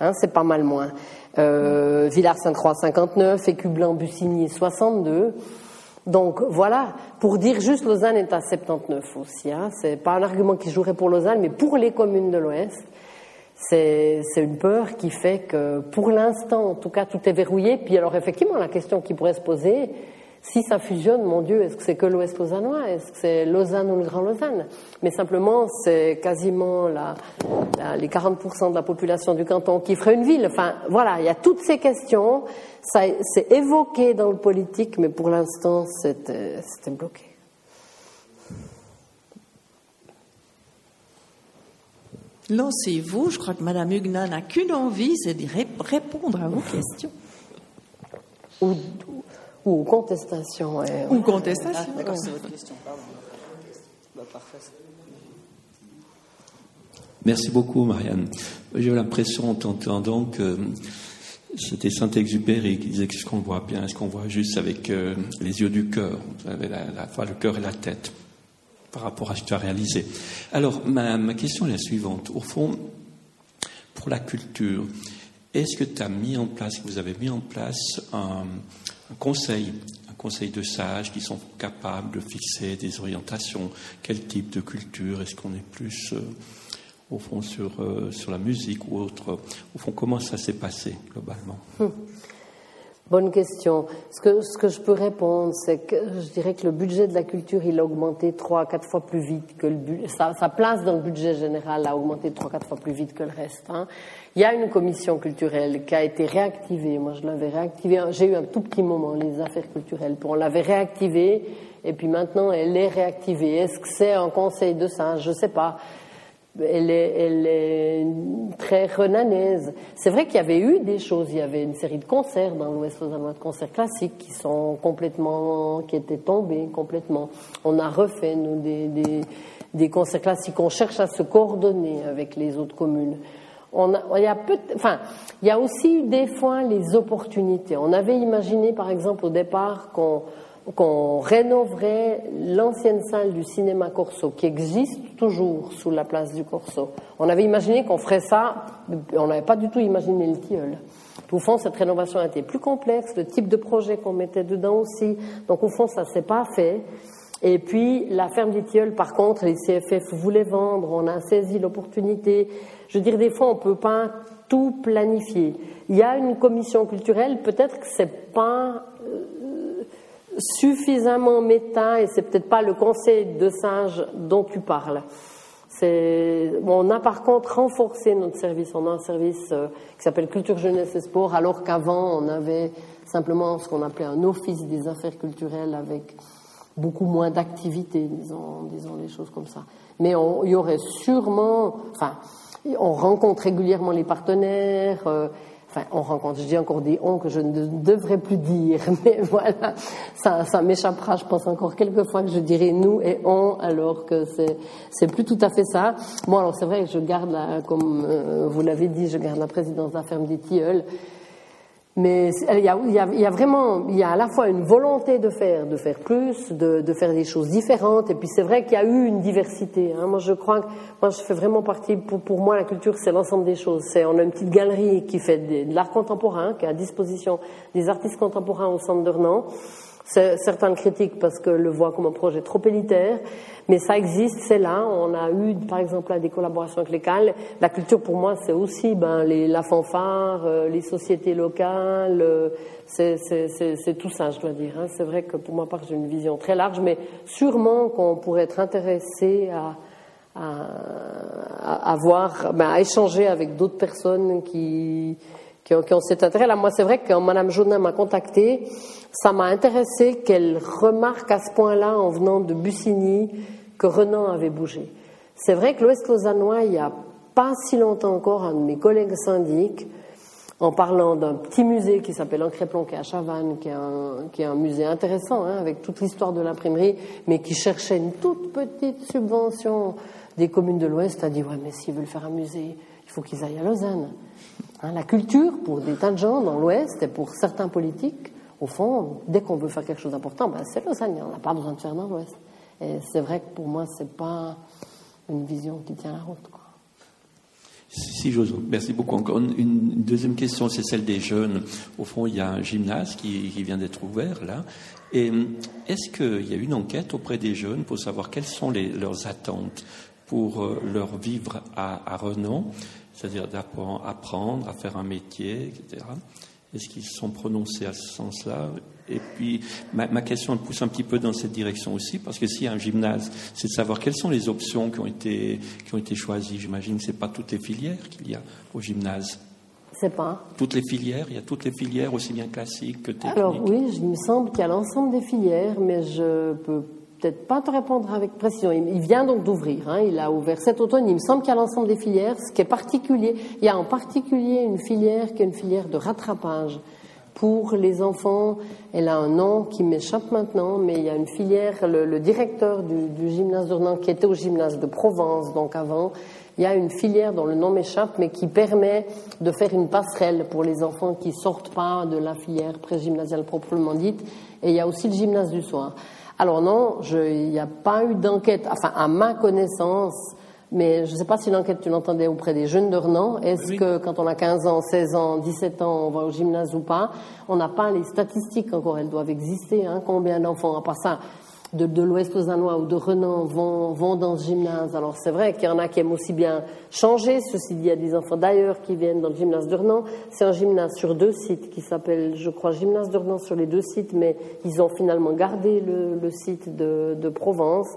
Hein, c'est pas mal moins. Euh, Villars-Sainte-Croix, 59. Écublanc-Bussigny, 62. Donc voilà, pour dire juste Lausanne est à 79 aussi. Hein. C'est pas un argument qui jouerait pour Lausanne, mais pour les communes de l'Ouest, c'est une peur qui fait que pour l'instant, en tout cas, tout est verrouillé. Puis alors effectivement, la question qui pourrait se poser, si ça fusionne, mon Dieu, est-ce que c'est que l'Ouest lausannois? Est-ce que c'est Lausanne ou le Grand Lausanne? Mais simplement, c'est quasiment la, les 40% de la population du canton qui ferait une ville. Enfin, voilà, il y a toutes ces questions. Ça, c'est évoqué dans le politique, mais pour l'instant, c'était bloqué. Lancez-vous. Je crois que Mme Hugna n'a qu'une envie, c'est de répondre à vos questions. Ou contestation. Ou contestation. Ah, d'accord, c'est votre question, pardon. Bah, parfait. Merci beaucoup, Marianne. J'ai l'impression, en t'entendant, que c'était Saint-Exupéry qui disait qu'est-ce qu'on voit bien, est-ce qu'on voit juste avec euh, les yeux du cœur, avec la, la, fois le cœur et la tête, par rapport à ce que tu as réalisé. Alors, ma, ma question est la suivante. Au fond, Pour la culture, est-ce que tu as mis en place, vous avez mis en place un, un conseil, un conseil de sages qui sont capables de fixer des orientations. Quel type de culture Est-ce qu'on est plus euh, au fond sur, euh, sur la musique ou autre? Au fond, comment ça s'est passé globalement? Hum. Bonne question. Ce que, ce que je peux répondre, c'est que je dirais que le budget de la culture, il a augmenté trois à quatre fois plus vite que le sa, sa place dans le budget général a augmenté trois quatre fois plus vite que le reste. Hein. Il y a une commission culturelle qui a été réactivée. Moi, je l'avais réactivée. J'ai eu un tout petit moment les affaires culturelles. On l'avait réactivée et puis maintenant elle est réactivée. Est-ce que c'est un conseil de ça Je ne sais pas elle est, elle est très renanaise. C'est vrai qu'il y avait eu des choses. Il y avait une série de concerts dans l'Ouest lausannois, de concerts classiques qui sont complètement, qui étaient tombés complètement. On a refait nous des, des, des concerts classiques. On cherche à se coordonner avec les autres communes. On a, il, y a peu, enfin, il y a aussi des fois les opportunités. On avait imaginé, par exemple, au départ, qu'on qu'on rénoverait l'ancienne salle du cinéma Corso, qui existe toujours sous la place du Corso. On avait imaginé qu'on ferait ça, on n'avait pas du tout imaginé le tilleul. Au fond, cette rénovation a été plus complexe, le type de projet qu'on mettait dedans aussi. Donc, au fond, ça s'est pas fait. Et puis, la ferme des tilleuls, par contre, les CFF voulaient vendre, on a saisi l'opportunité. Je veux dire, des fois, on peut pas tout planifier. Il y a une commission culturelle, peut-être que c'est pas euh, suffisamment méta, et c'est peut-être pas le conseil de singe dont tu parles. on a par contre renforcé notre service. On a un service euh, qui s'appelle Culture, Jeunesse et Sport, alors qu'avant, on avait simplement ce qu'on appelait un office des affaires culturelles avec beaucoup moins d'activités, disons, disons les choses comme ça. Mais il y aurait sûrement, enfin, on rencontre régulièrement les partenaires. Euh, Enfin, on rencontre, je dis encore des on que je ne devrais plus dire, mais voilà, ça, ça m'échappera, je pense encore quelques fois que je dirais nous et on, alors que c'est, c'est plus tout à fait ça. Moi, alors c'est vrai que je garde, la, comme euh, vous l'avez dit, je garde la présidence de la ferme des Tilleuls, mais il y, a, il, y a, vraiment, il y a à la fois une volonté de faire, de faire plus, de, de faire des choses différentes. Et puis c'est vrai qu'il y a eu une diversité. Hein. Moi, je crois que moi, je fais vraiment partie. Pour, pour moi, la culture, c'est l'ensemble des choses. C'est on a une petite galerie qui fait de, l'art contemporain, qui est à disposition des artistes contemporains au centre de Renan. Certains critiquent parce que le voient comme un projet trop élitaire, mais ça existe, c'est là. On a eu, par exemple, des collaborations avec les CAL. La culture, pour moi, c'est aussi ben, les, la fanfare, euh, les sociétés locales. Euh, c'est tout ça, je dois dire. Hein. C'est vrai que pour moi, j'ai une vision très large, mais sûrement qu'on pourrait être intéressé à, à, à, voir, ben, à échanger avec d'autres personnes qui, qui ont, qui ont cet intérêt. Là, moi, c'est vrai que quand Madame Jaunin m'a contacté, ça m'a intéressé qu'elle remarque à ce point-là, en venant de Bussigny, que Renan avait bougé. C'est vrai que l'Ouest lausannois, il n'y a pas si longtemps encore, un de mes collègues syndics, en parlant d'un petit musée qui s'appelle Ancré-Plon, qui est à Chavannes, qui est un, qui est un musée intéressant, hein, avec toute l'histoire de l'imprimerie, mais qui cherchait une toute petite subvention des communes de l'Ouest, a dit, ouais, mais s'ils veulent faire un musée, il faut qu'ils aillent à Lausanne. Hein, la culture, pour des tas de gens dans l'Ouest, et pour certains politiques, au fond, dès qu'on veut faire quelque chose d'important, ben, c'est Lausanne, on n'a pas besoin de faire dans l'Ouest. Et c'est vrai que pour moi, c'est pas une vision qui tient la route. Si j'ose, merci beaucoup. Encore une, deuxième question, c'est celle des jeunes. Au fond, il y a un gymnase qui, vient d'être ouvert là. Et est-ce qu'il y a une enquête auprès des jeunes pour savoir quelles sont leurs attentes pour euh, leur vivre à, à Renan, c'est-à-dire d'apprendre à faire un métier, etc. Est-ce qu'ils sont prononcés à ce sens-là? Et puis, ma, ma, question pousse un petit peu dans cette direction aussi, parce que s'il y a un gymnase, c'est de savoir quelles sont les options qui ont été, qui ont été choisies. J'imagine que ce n'est pas toutes les filières qu'il y a au gymnase. C'est pas. Toutes les filières Il y a toutes les filières, aussi bien classiques que techniques Alors oui, il me semble qu'il y a l'ensemble des filières, mais je peux peut-être pas te répondre avec précision. Il vient donc d'ouvrir. Hein. il a ouvert cet automne. Il me semble qu'il y a l'ensemble des filières. Ce qui est particulier, il y a en particulier une filière qui est une filière de rattrapage pour les enfants. Elle a un nom qui m'échappe maintenant, mais il y a une filière. Le, directeur du, gymnase d'Ornans, qui était au gymnase de Provence, donc avant, il y a une filière dont le nom m'échappe, mais qui permet de faire une passerelle pour les enfants qui sortent pas de la filière pré-gymnasiale proprement dite. Et il y a aussi le gymnase du soir. Alors non, il n'y a pas eu d'enquête, enfin à ma connaissance, Mais je ne sais pas si l'enquête, tu l'entendais auprès des jeunes de Renan. Est-ce que quand on a 15 ans, 16 ans, 17 ans, on va au gymnase ou pas On n'a pas les statistiques encore, elles doivent exister. Hein. Combien d'enfants, à part ça, de, de l'Ouest lausannois ou de Renan vont, vont dans ce gymnase. Alors c'est vrai qu'il y en a qui aiment aussi bien changer. Ceci dit, il y a des enfants d'ailleurs qui viennent dans le gymnase de Renan. C'est un gymnase sur deux sites qui s'appelle, je crois, gymnase de Renan sur les deux sites, mais ils ont finalement gardé le, le site de, de Provence.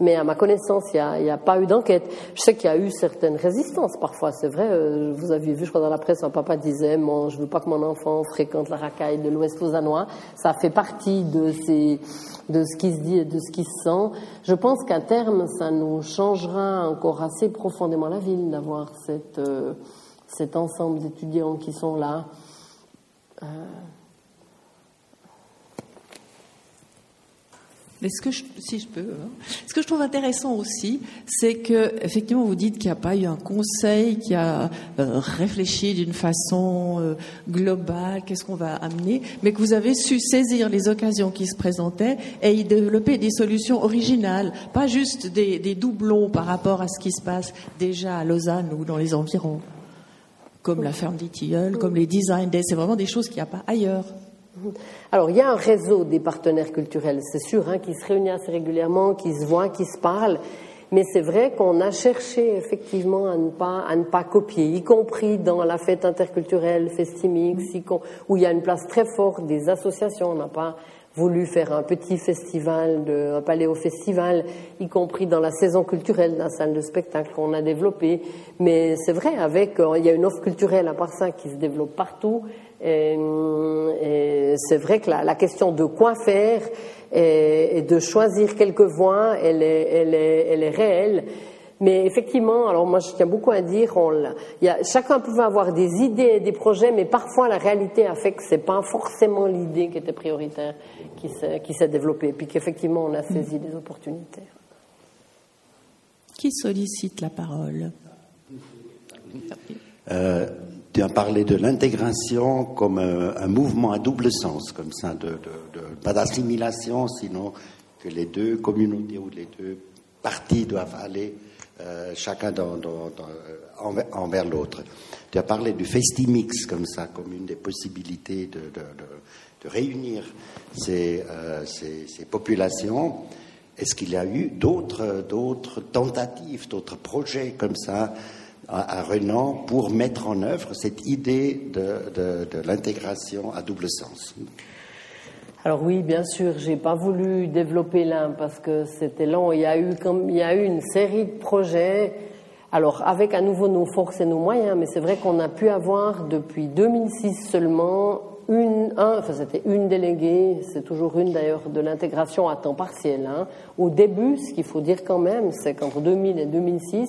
Mais à ma connaissance, il n'y a, pas eu d'enquête. Je sais qu'il y a eu certaines résistances parfois, c'est vrai. Euh, vous avez vu, je crois, dans la presse, un papa disait bon, Je ne veux pas que mon enfant fréquente la racaille de l'Ouest lausannois. Ça fait partie de, ce qui se dit et de ce qui se sent. Je pense qu'à terme, ça nous changera encore assez profondément la ville d'avoir euh, cet ensemble d'étudiants qui sont là. Euh, Mais ce que je, si je peux, hein. ce que je trouve intéressant aussi, c'est que effectivement vous dites qu'il n'y a pas eu un conseil qui a euh, réfléchi d'une façon euh, globale, qu'est-ce qu'on va amener, mais que vous avez su saisir les occasions qui se présentaient et y développer des solutions originales, pas juste des, des doublons par rapport à ce qui se passe déjà à Lausanne ou dans les environs, comme la ferme des Tilleuls, comme les design days, c'est vraiment des choses qu'il n'y a pas ailleurs. Alors, il y a un réseau des partenaires culturels, c'est sûr, hein, qui se réunit assez régulièrement, qui se voient, qui se parlent. Mais c'est vrai qu'on a cherché effectivement à ne pas à ne pas copier, y compris dans la fête interculturelle Festimix, où il y a une place très forte des associations. On n'a pas voulu faire un petit festival, de, un paléo festival, y compris dans la saison culturelle, la salle de spectacle qu'on a développée. Mais c'est vrai, avec euh, il y a une offre culturelle à part ça qui se développe partout. Et, et c'est vrai que la, la, question de quoi faire et, et, de choisir quelques voies, elle est, elle est, elle est réelle. Mais effectivement, alors moi je tiens beaucoup à dire, on, il y a, chacun pouvait avoir des idées et des projets, mais parfois la réalité a fait que c'est pas forcément l'idée qui était prioritaire qui s'est, qui s'est développée, puis qu'effectivement on a saisi des opportunités. Qui sollicite la parole? Euh, tu as parlé de l'intégration comme un, un, mouvement à double sens, comme ça, de, de, de pas d'assimilation, sinon que les deux communautés ou les deux parties doivent aller euh, chacun dans, envers, l'autre. Tu as parlé du festimix comme ça, comme une des possibilités de, de réunir ces, euh, ces, ces populations. Est-ce qu'il y a eu d'autres tentatives, d'autres projets comme ça à, Renan pour mettre en œuvre cette idée de, de, l'intégration à double sens alors oui, bien sûr, j'ai pas voulu développer l'un parce que c'était long. Il y a eu comme il y a eu une série de projets. Alors avec à nouveau nos forces et nos moyens, mais c'est vrai qu'on a pu avoir depuis 2006 seulement une, un, enfin c'était une déléguée, c'est toujours une d'ailleurs de l'intégration à temps partiel. Hein. Au début, ce qu'il faut dire quand même, c'est qu'entre 2000 et 2006,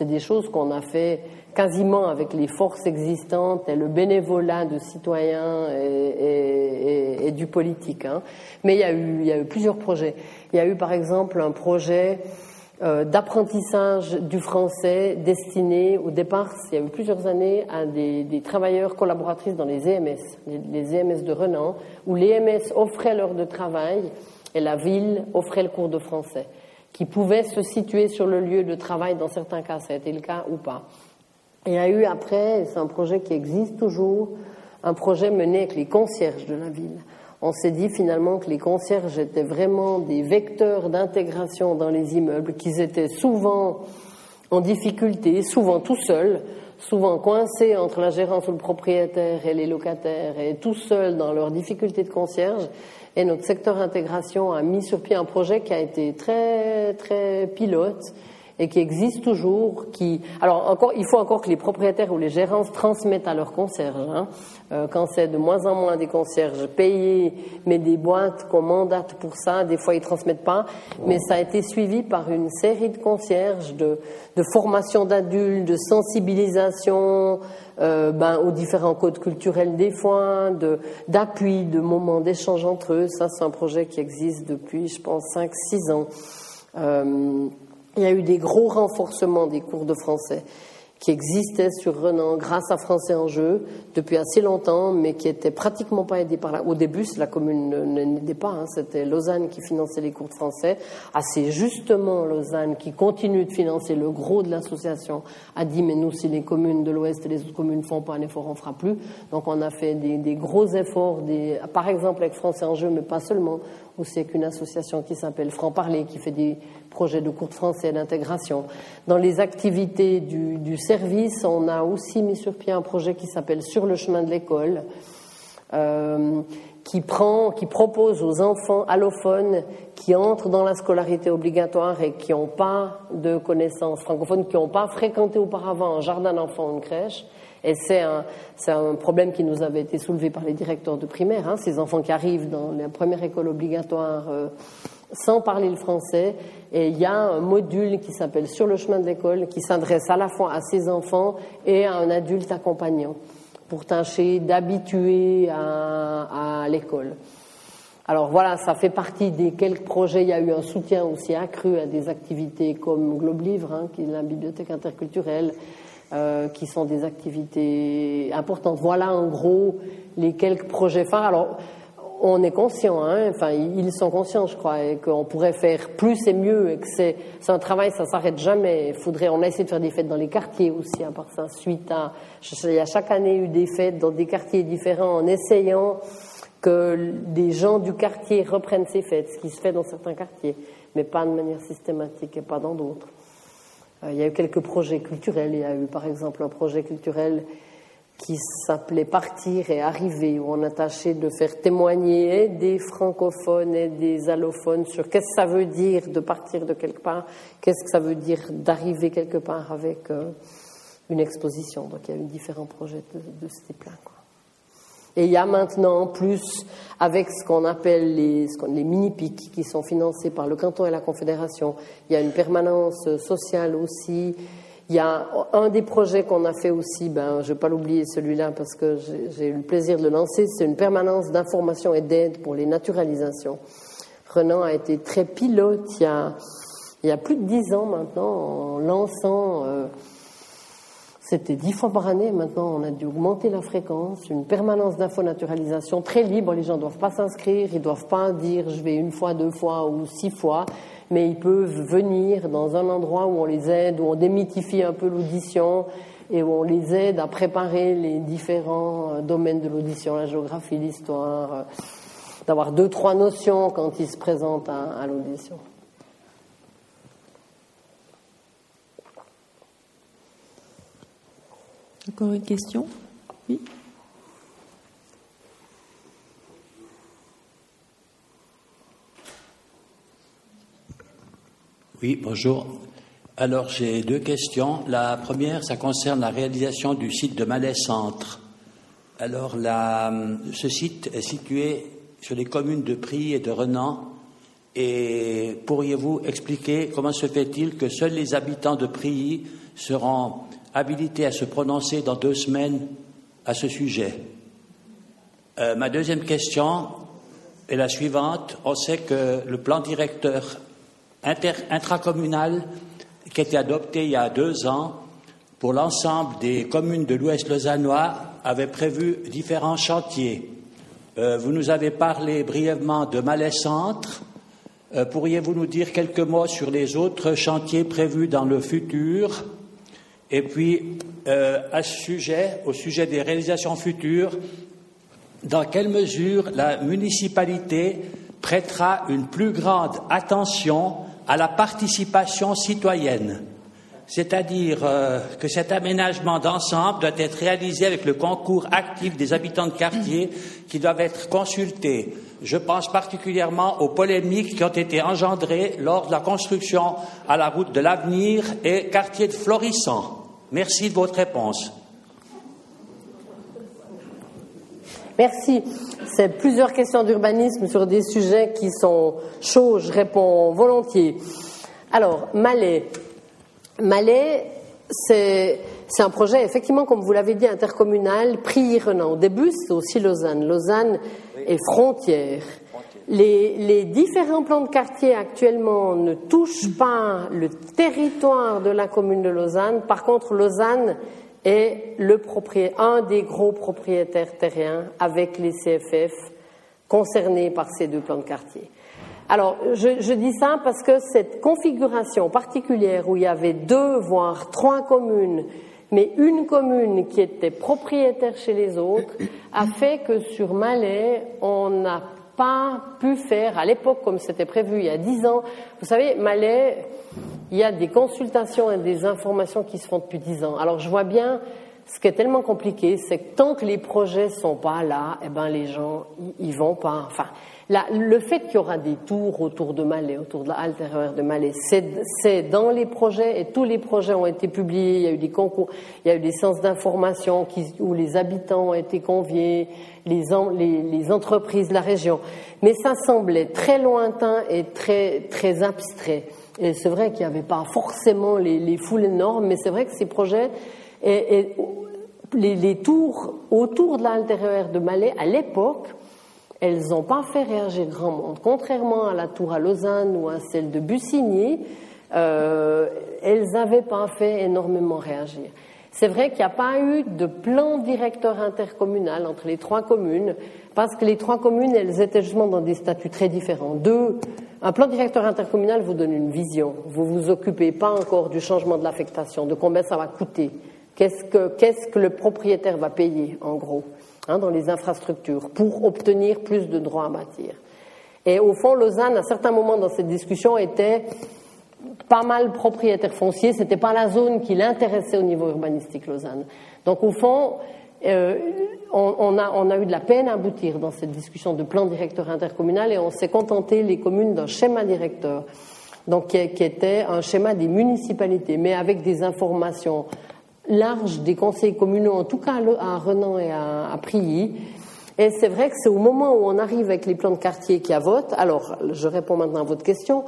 c'est des choses qu'on a fait quasiment avec les forces existantes et le bénévolat de citoyens et, du politique. Hein. Mais il y, a eu, plusieurs projets. Il y a eu par exemple un projet euh, d'apprentissage du français destiné au départ, il y a eu plusieurs années, à des, travailleurs collaboratrices dans les EMS, les, les EMS de Renan, où les EMS offraient l'heure de travail et la ville offrait le cours de français qui pouvaient se situer sur le lieu de travail dans certains cas, ça a été le cas ou pas. Il y a eu après, c'est un projet qui existe toujours, un projet mené avec les concierges de la ville. On s'est dit finalement que les concierges étaient vraiment des vecteurs d'intégration dans les immeubles, qu'ils étaient souvent en difficulté, souvent tout seuls, souvent coincés entre la gérance ou le propriétaire et les locataires, et tout seuls dans leurs difficultés de concierge, et notre secteur intégration a mis sur pied un projet qui a été très, très pilote et qui existe toujours. Qui, alors encore, il faut encore que les propriétaires ou les gérants transmettent à leurs concierges. Hein. Euh, quand c'est de moins en moins des concierges payés, mais des boîtes qu'on mandate pour ça, des fois ils transmettent pas. Mais ça a été suivi par une série de concierges, de, de formation d'adultes, de sensibilisation euh, ben, aux différents codes culturels des fois, d'appui, de, de, moments d'échange entre eux. Ça, c'est un projet qui existe depuis, je pense, 5-6 ans. Euh, il y a eu des gros renforcements des cours de français. Qui existait sur Renan grâce à Français en jeu depuis assez longtemps, mais qui était pratiquement pas aidé par la. Au début, la commune ne n'aidait pas, hein. c'était Lausanne qui finançait les cours de français. Assez justement, Lausanne, qui continue de financer le gros de l'association, a dit mais nous, si les communes de l'Ouest et les autres communes font pas un effort, on fera plus. Donc on a fait des, des gros efforts, des, par exemple avec Français en jeu, mais pas seulement aussi avec une association qui s'appelle Franc Parler, qui fait des projets de cours de français d'intégration. Dans les activités du, service, on a aussi mis sur pied un projet qui s'appelle Sur le chemin de l'école, euh, qui qui propose aux enfants allophones qui entrent dans la scolarité obligatoire et qui n'ont pas de connaissances francophones, qui n'ont pas fréquenté auparavant un jardin d'enfants ou une crèche, et c'est un, un, problème qui nous avait été soulevé par les directeurs de primaire, hein, ces enfants qui arrivent dans la première école obligatoire euh, sans parler le français. Et il y a un module qui s'appelle Sur le chemin de l'école, qui s'adresse à la fois à ces enfants et à un adulte accompagnant, pour tâcher d'habituer à, à l'école. Alors voilà, ça fait partie des quelques projets. Il y a eu un soutien aussi accru à des activités comme Globe Livre, hein, qui est la bibliothèque interculturelle, euh, qui sont des activités importantes. Voilà en gros les quelques projets phares. Alors, on est conscient, hein, enfin ils sont conscients, je crois, qu'on pourrait faire plus et mieux, et que c'est un travail, ça s'arrête jamais. Faudrait, on a essayé de faire des fêtes dans les quartiers aussi, à part ça, suite à, il y a chaque année eu des fêtes dans des quartiers différents, en essayant que des gens du quartier reprennent ces fêtes, ce qui se fait dans certains quartiers, mais pas de manière systématique et pas dans d'autres. Euh, il y a eu quelques projets culturels. Il y a eu par exemple un projet culturel qui s'appelait Partir et Arriver, où on a tâché de faire témoigner des francophones et des allophones sur qu'est-ce que ça veut dire de partir de quelque part, qu'est-ce que ça veut dire d'arriver quelque part avec euh, une exposition. Donc il y a eu différents projets de, ce type-là. Et il y a maintenant, en plus, avec ce qu'on appelle les, les mini-pics qui sont financés par le canton et la Confédération, il y a une permanence sociale aussi. Il y a un des projets qu'on a fait aussi, ben, je ne vais pas l'oublier celui-là parce que j'ai eu le plaisir de le lancer, c'est une permanence d'information et d'aide pour les naturalisations. Renan a été très pilote il y a, il y a plus de dix ans maintenant en lançant euh, c'était dix fois par année. Maintenant, on a dû augmenter la fréquence. Une permanence d'infonaturalisation très libre. Les gens ne doivent pas s'inscrire. Ils ne doivent pas dire je vais une fois, deux fois ou six fois. Mais ils peuvent venir dans un endroit où on les aide, où on démythifie un peu l'audition et où on les aide à préparer les différents euh, domaines de l'audition, la géographie, l'histoire, euh, d'avoir deux, trois notions quand ils se présentent à l'audition. Encore une question? Oui Oui, bonjour. Alors j'ai deux questions. La première, ça concerne la réalisation du site de Malais Centre. Alors ce site est situé sur les communes de Prie et de Renan. Et pourriez-vous expliquer comment se fait-il que seuls les habitants de Prie seront habilité à se prononcer dans deux semaines à ce sujet. Euh, ma deuxième question est la suivante. On sait que le plan directeur intracommunal qui a été adopté il y a deux ans pour l'ensemble des communes de l'Ouest lausannois avait prévu différents chantiers. Euh, vous nous avez parlé brièvement de Malais Centre. Euh, pourriez-vous nous dire quelques mots sur les autres chantiers prévus dans le futur? Et puis, euh, à ce sujet, au sujet des réalisations futures, dans quelle mesure la municipalité prêtera une plus grande attention à la participation citoyenne? C'est-à-dire euh, que cet aménagement d'ensemble doit être réalisé avec le concours actif des habitants de quartier qui doivent être consultés. Je pense particulièrement aux polémiques qui ont été engendrées lors de la construction à la route de l'avenir et quartier de Florissant. Merci de votre réponse. Merci. C'est plusieurs questions d'urbanisme sur des sujets qui sont chauds. Je réponds volontiers. Alors, Malais. Malais, c'est un projet, effectivement, comme vous l'avez dit, intercommunal, prix Renan. Au début, c'est aussi Lausanne. Lausanne est frontière. Les, différents plans de quartier actuellement ne touchent pas le territoire de la commune de Lausanne. Par contre, Lausanne est un des gros propriétaires terriens avec les CFF concernés par ces deux plans de quartier. Alors, je, je, dis ça parce que cette configuration particulière où il y avait deux, voire trois communes, mais une commune qui était propriétaire chez les autres, a fait que sur Malais, on n'a pas pu faire, à l'époque comme c'était prévu il y a dix ans, vous savez, Malais, il y a des consultations et des informations qui se font depuis dix ans. Alors je vois bien, ce qui est tellement compliqué, c'est que tant que les projets sont pas là, eh ben les gens, ils vont pas. Enfin, le fait qu'il y aura des tours autour de Malais, autour de l'intérieur de Malais, c'est dans les projets et tous les projets ont été publiés. Il y a eu des concours, il y a eu des séances d'information où les habitants ont été conviés, les, entreprises de la région. Mais ça semblait très lointain et très, très abstrait. Et c'est vrai qu'il n'y avait pas forcément les, les, foules énormes, mais c'est vrai que ces projets et, les, tours autour de l'intérieur de Malais, à l'époque, elles n'ont pas fait réagir grand monde. Contrairement à la tour à Lausanne ou à celle de Bussigny, euh, elles n'avaient pas fait énormément réagir. C'est vrai qu'il n'y a pas eu de plan directeur intercommunal entre les trois communes, parce que les trois communes, elles étaient justement dans des statuts très différents. Deux, un plan directeur intercommunal vous donne une vision. Vous vous occupez pas encore du changement de l'affectation, de combien ça va coûter, qu'est-ce que, qu'est-ce que le propriétaire va payer, en gros? Hein, dans les infrastructures pour obtenir plus de droits à bâtir. Et au fond, Lausanne, à certains moments dans cette discussion, était pas mal propriétaire foncier. C'était pas la zone qui l'intéressait au niveau urbanistique, Lausanne. Donc au fond, euh, on, a, eu de la peine à aboutir dans cette discussion de plan directeur intercommunal et on s'est contenté les communes d'un schéma directeur, donc qui, était un schéma des municipalités, mais avec des informations large des conseils communaux, en tout cas à Renan et à, Prilly. Et c'est vrai que c'est au moment où on arrive avec les plans de quartier qui a vote. Alors, je réponds maintenant à votre question.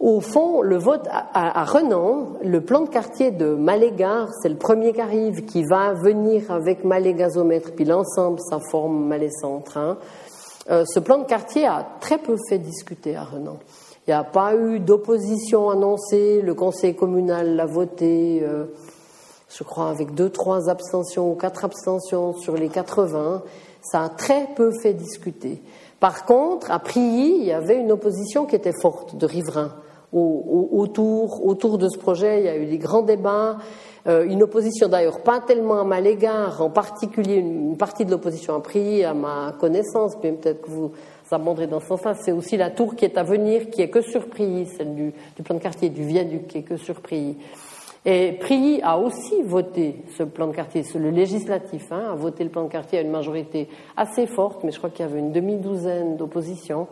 Au fond, le vote à, Renan, le plan de quartier de Malégard, c'est le premier qui arrive, qui va venir avec Malais gazomètre, puis l'ensemble, ça forme Malais Centre. Hein. Euh, ce plan de quartier a très peu fait discuter à Renan. Il n'y a pas eu d'opposition annoncée, le conseil communal l'a voté. Euh, je crois, avec deux, trois abstentions ou quatre abstentions sur les 80, ça a très peu fait discuter. Par contre, à Prilly, il y avait une opposition qui était forte de riverains. autour, autour de ce projet, il y a eu des grands débats. Euh, une opposition d'ailleurs pas tellement à ma l'égard, en particulier une, partie de l'opposition à Prilly, à ma connaissance, mais peut-être que vous abonderez dans ce sens-là, c'est aussi la tour qui est à venir, qui est que sur Prilly, celle du, du plan de quartier du viaduc, qui est que sur Prilly. Et Prilly a aussi voté ce plan de quartier, le législatif hein, a voté le plan de quartier à une majorité assez forte, mais je crois qu'il y avait une demi-douzaine d'opposition,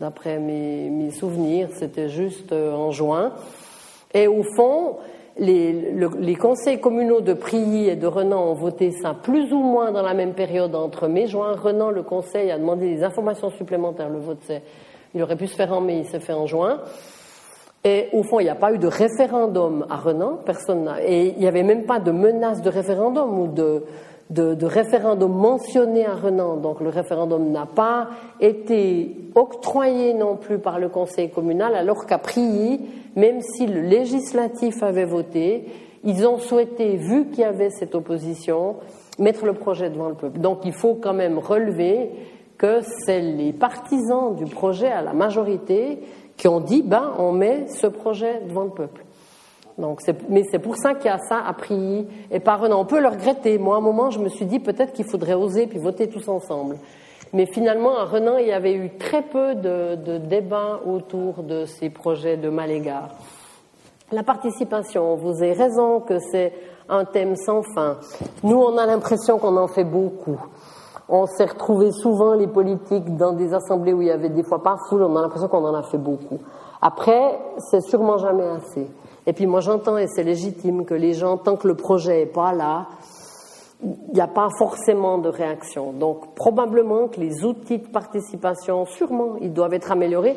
d'après mes, souvenirs, c'était juste euh, en juin. Et au fond, les, les, conseils communaux de Prilly et de Renan ont voté ça plus ou moins dans la même période entre mai et juin. Renan, le conseil, a demandé des informations supplémentaires. Le vote, il aurait pu se faire en mai, il s'est fait en juin. Et au fond, il n'y a pas eu de référendum à Renan, personne n'a. Et il n'y avait même pas de menace de référendum ou de, référendum mentionné à Renan. Donc le référendum n'a pas été octroyé non plus par le conseil communal, alors qu'à Prilly, même si le législatif avait voté, ils ont souhaité, vu qu'il y avait cette opposition, mettre le projet devant le peuple. Donc il faut quand même relever que c'est les partisans du projet à la majorité qui ont dit ben, on met ce projet devant le peuple. Donc, mais c'est pour ça qu'il y a ça à prier et par On peut le regretter. Moi, à un moment, je me suis dit peut-être qu'il faudrait oser puis voter tous ensemble. Mais finalement, à Renan, il y avait eu très peu de, de débats autour de ces projets de Malégard. La participation, vous avez raison que c'est un thème sans fin. Nous, on a l'impression qu'on en fait beaucoup. On s'est retrouvé souvent, les politiques, dans des assemblées où il y avait des fois pas foule. On a l'impression qu'on en a fait beaucoup. Après, c'est sûrement jamais assez. Et puis moi, j'entends, et c'est légitime, que les gens, tant que le projet est pas là, il n'y a pas forcément de réaction. Donc, probablement que les outils de participation, sûrement, ils doivent être améliorés.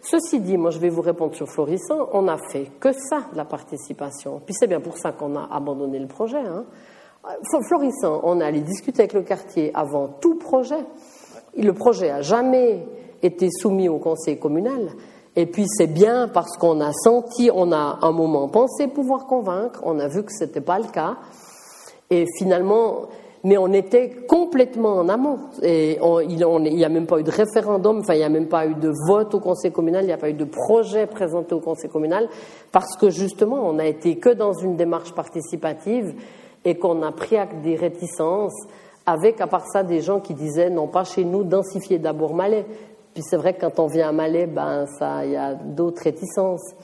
Ceci dit, moi, je vais vous répondre sur Florissant. On n'a fait que ça, la participation. Puis c'est bien pour ça qu'on a abandonné le projet. Hein. Florissant, on allait discuter avec le quartier avant tout projet. Le projet a jamais été soumis au conseil communal. Et puis c'est bien parce qu'on a senti, on a un moment pensé pouvoir convaincre, on a vu que ce n'était pas le cas. Et finalement, mais on était complètement en amont. Et il n'y a même pas eu de référendum, enfin il n'y a même pas eu de vote au conseil communal, il n'y a pas eu de projet présenté au conseil communal, parce que justement on n'a été que dans une démarche participative et qu'on a pris acte des réticences, avec à part ça des gens qui disaient non pas chez nous, densifier d'abord Malais. Puis c'est vrai que quand on vient à Malais, ben ça, il y a d'autres réticences.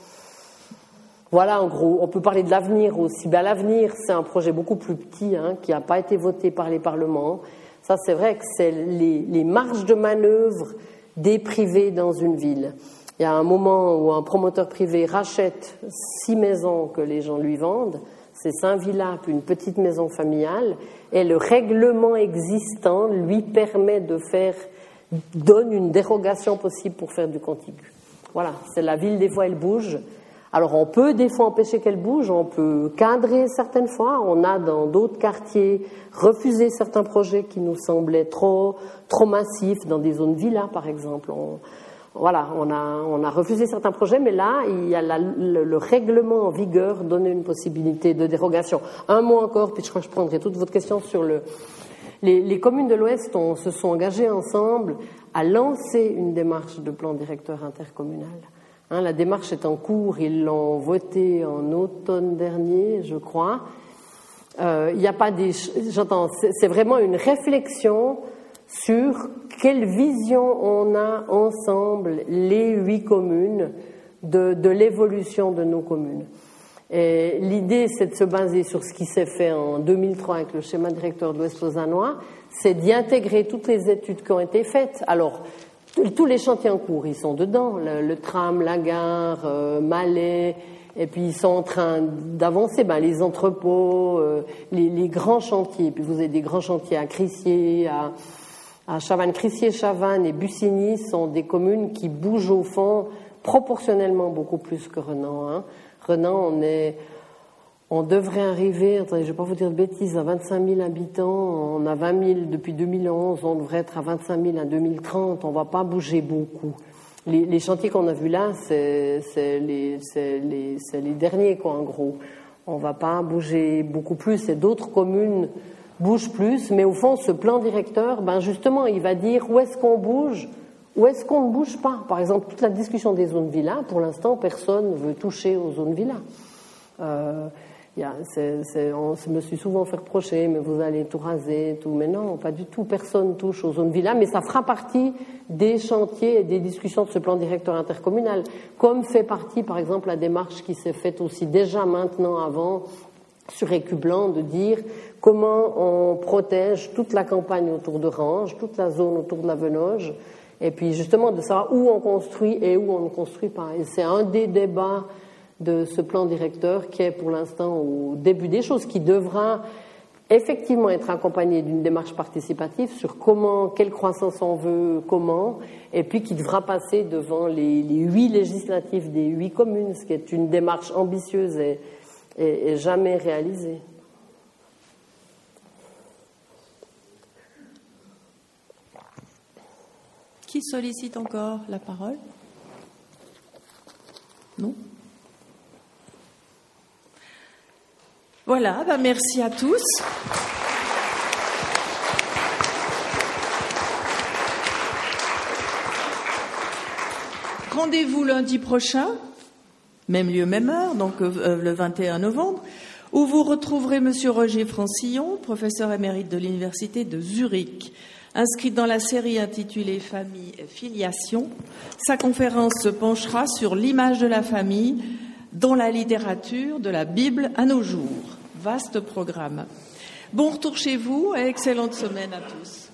Voilà, en gros, on peut parler de l'avenir aussi. Ben, l'avenir, c'est un projet beaucoup plus petit, hein, qui n'a pas été voté par les parlements. Ça, c'est vrai que c'est les, marges de manœuvre des privés dans une ville. Il y a un moment où un promoteur privé rachète six maisons que les gens lui vendent, c'est puis une petite maison familiale, et le règlement existant lui permet de faire, donne une dérogation possible pour faire du contigu. Voilà, c'est la ville des fois elle bouge, alors on peut des fois empêcher qu'elle bouge, on peut cadrer certaines fois, on a dans d'autres quartiers refusé certains projets qui nous semblaient trop, trop massifs, dans des zones villas par exemple. Voilà, on a, on a refusé certains projets, mais là, il y a le, règlement en vigueur donne une possibilité de dérogation. Un mot encore, puis je crois que je prendrai toute votre question sur le... Les, les communes de l'Ouest se sont engagées ensemble à lancer une démarche de plan directeur intercommunal. Hein, la démarche est en cours, ils l'ont votée en automne dernier, je crois. Euh, il n'y a pas des. J'entends, c'est vraiment une réflexion sur quelle vision on a ensemble, les huit communes, de, de l'évolution de nos communes. L'idée, c'est de se baser sur ce qui s'est fait en 2003 avec le schéma directeur de l'Ouest lausannois, c'est d'y intégrer toutes les études qui ont été faites. Alors, tous les chantiers en cours, ils sont dedans, le, tram, la gare, euh, Malais, et puis ils sont en train d'avancer, ben, les entrepôts, euh, les, grands chantiers. Puis vous avez des grands chantiers à Crissier, à, à Chavannes. Crissier, Chavannes et Bussigny sont des communes qui bougent au fond proportionnellement beaucoup plus que Renan. Hein. Renan, on est on devrait arriver, attendez, je ne vais pas vous dire de bêtises, à 25 000 habitants. On a 20 000 depuis 2011, on devrait être à 25 000 en 2030. On ne va pas bouger beaucoup. Les, chantiers qu'on a vus là, c'est les, les, derniers, quoi, en gros. On ne va pas bouger beaucoup plus et d'autres communes bougent plus. Mais au fond, ce plan directeur, ben justement, il va dire où est-ce qu'on bouge, où est-ce qu'on ne bouge pas. Par exemple, toute la discussion des zones villas, pour l'instant, personne ne veut toucher aux zones villas. Euh, on me suis souvent fait reprocher, mais vous allez tout raser, tout. Mais non, pas du tout. Personne touche aux zones villas, mais ça fera partie des chantiers et des discussions de ce plan directeur intercommunal, comme fait partie, par exemple, la démarche qui s'est faite aussi déjà maintenant avant sur Écublanc de dire comment on protège toute la campagne autour de Range, toute la zone autour de la Venoge, et puis justement de savoir où on construit et où on ne construit pas. C'est un des débats de ce plan directeur qui est pour l'instant au début des choses, qui devra effectivement être accompagné d'une démarche participative sur comment, quelle croissance on veut, comment, et puis qui devra passer devant les, huit législatives des huit communes, ce qui est une démarche ambitieuse et jamais réalisée. Qui sollicite encore la parole? Non? Voilà, bah merci à tous. Rendez-vous lundi prochain, même lieu, même heure, donc euh, le 21 novembre, où vous retrouverez Monsieur Roger Francillon, professeur émérite de l'Université de Zurich. Inscrit dans la série intitulée Famille filiation, sa conférence se penchera sur l'image de la famille dans la littérature de la Bible à nos jours. Vaste programme. Bon retour chez vous et excellente semaine à tous.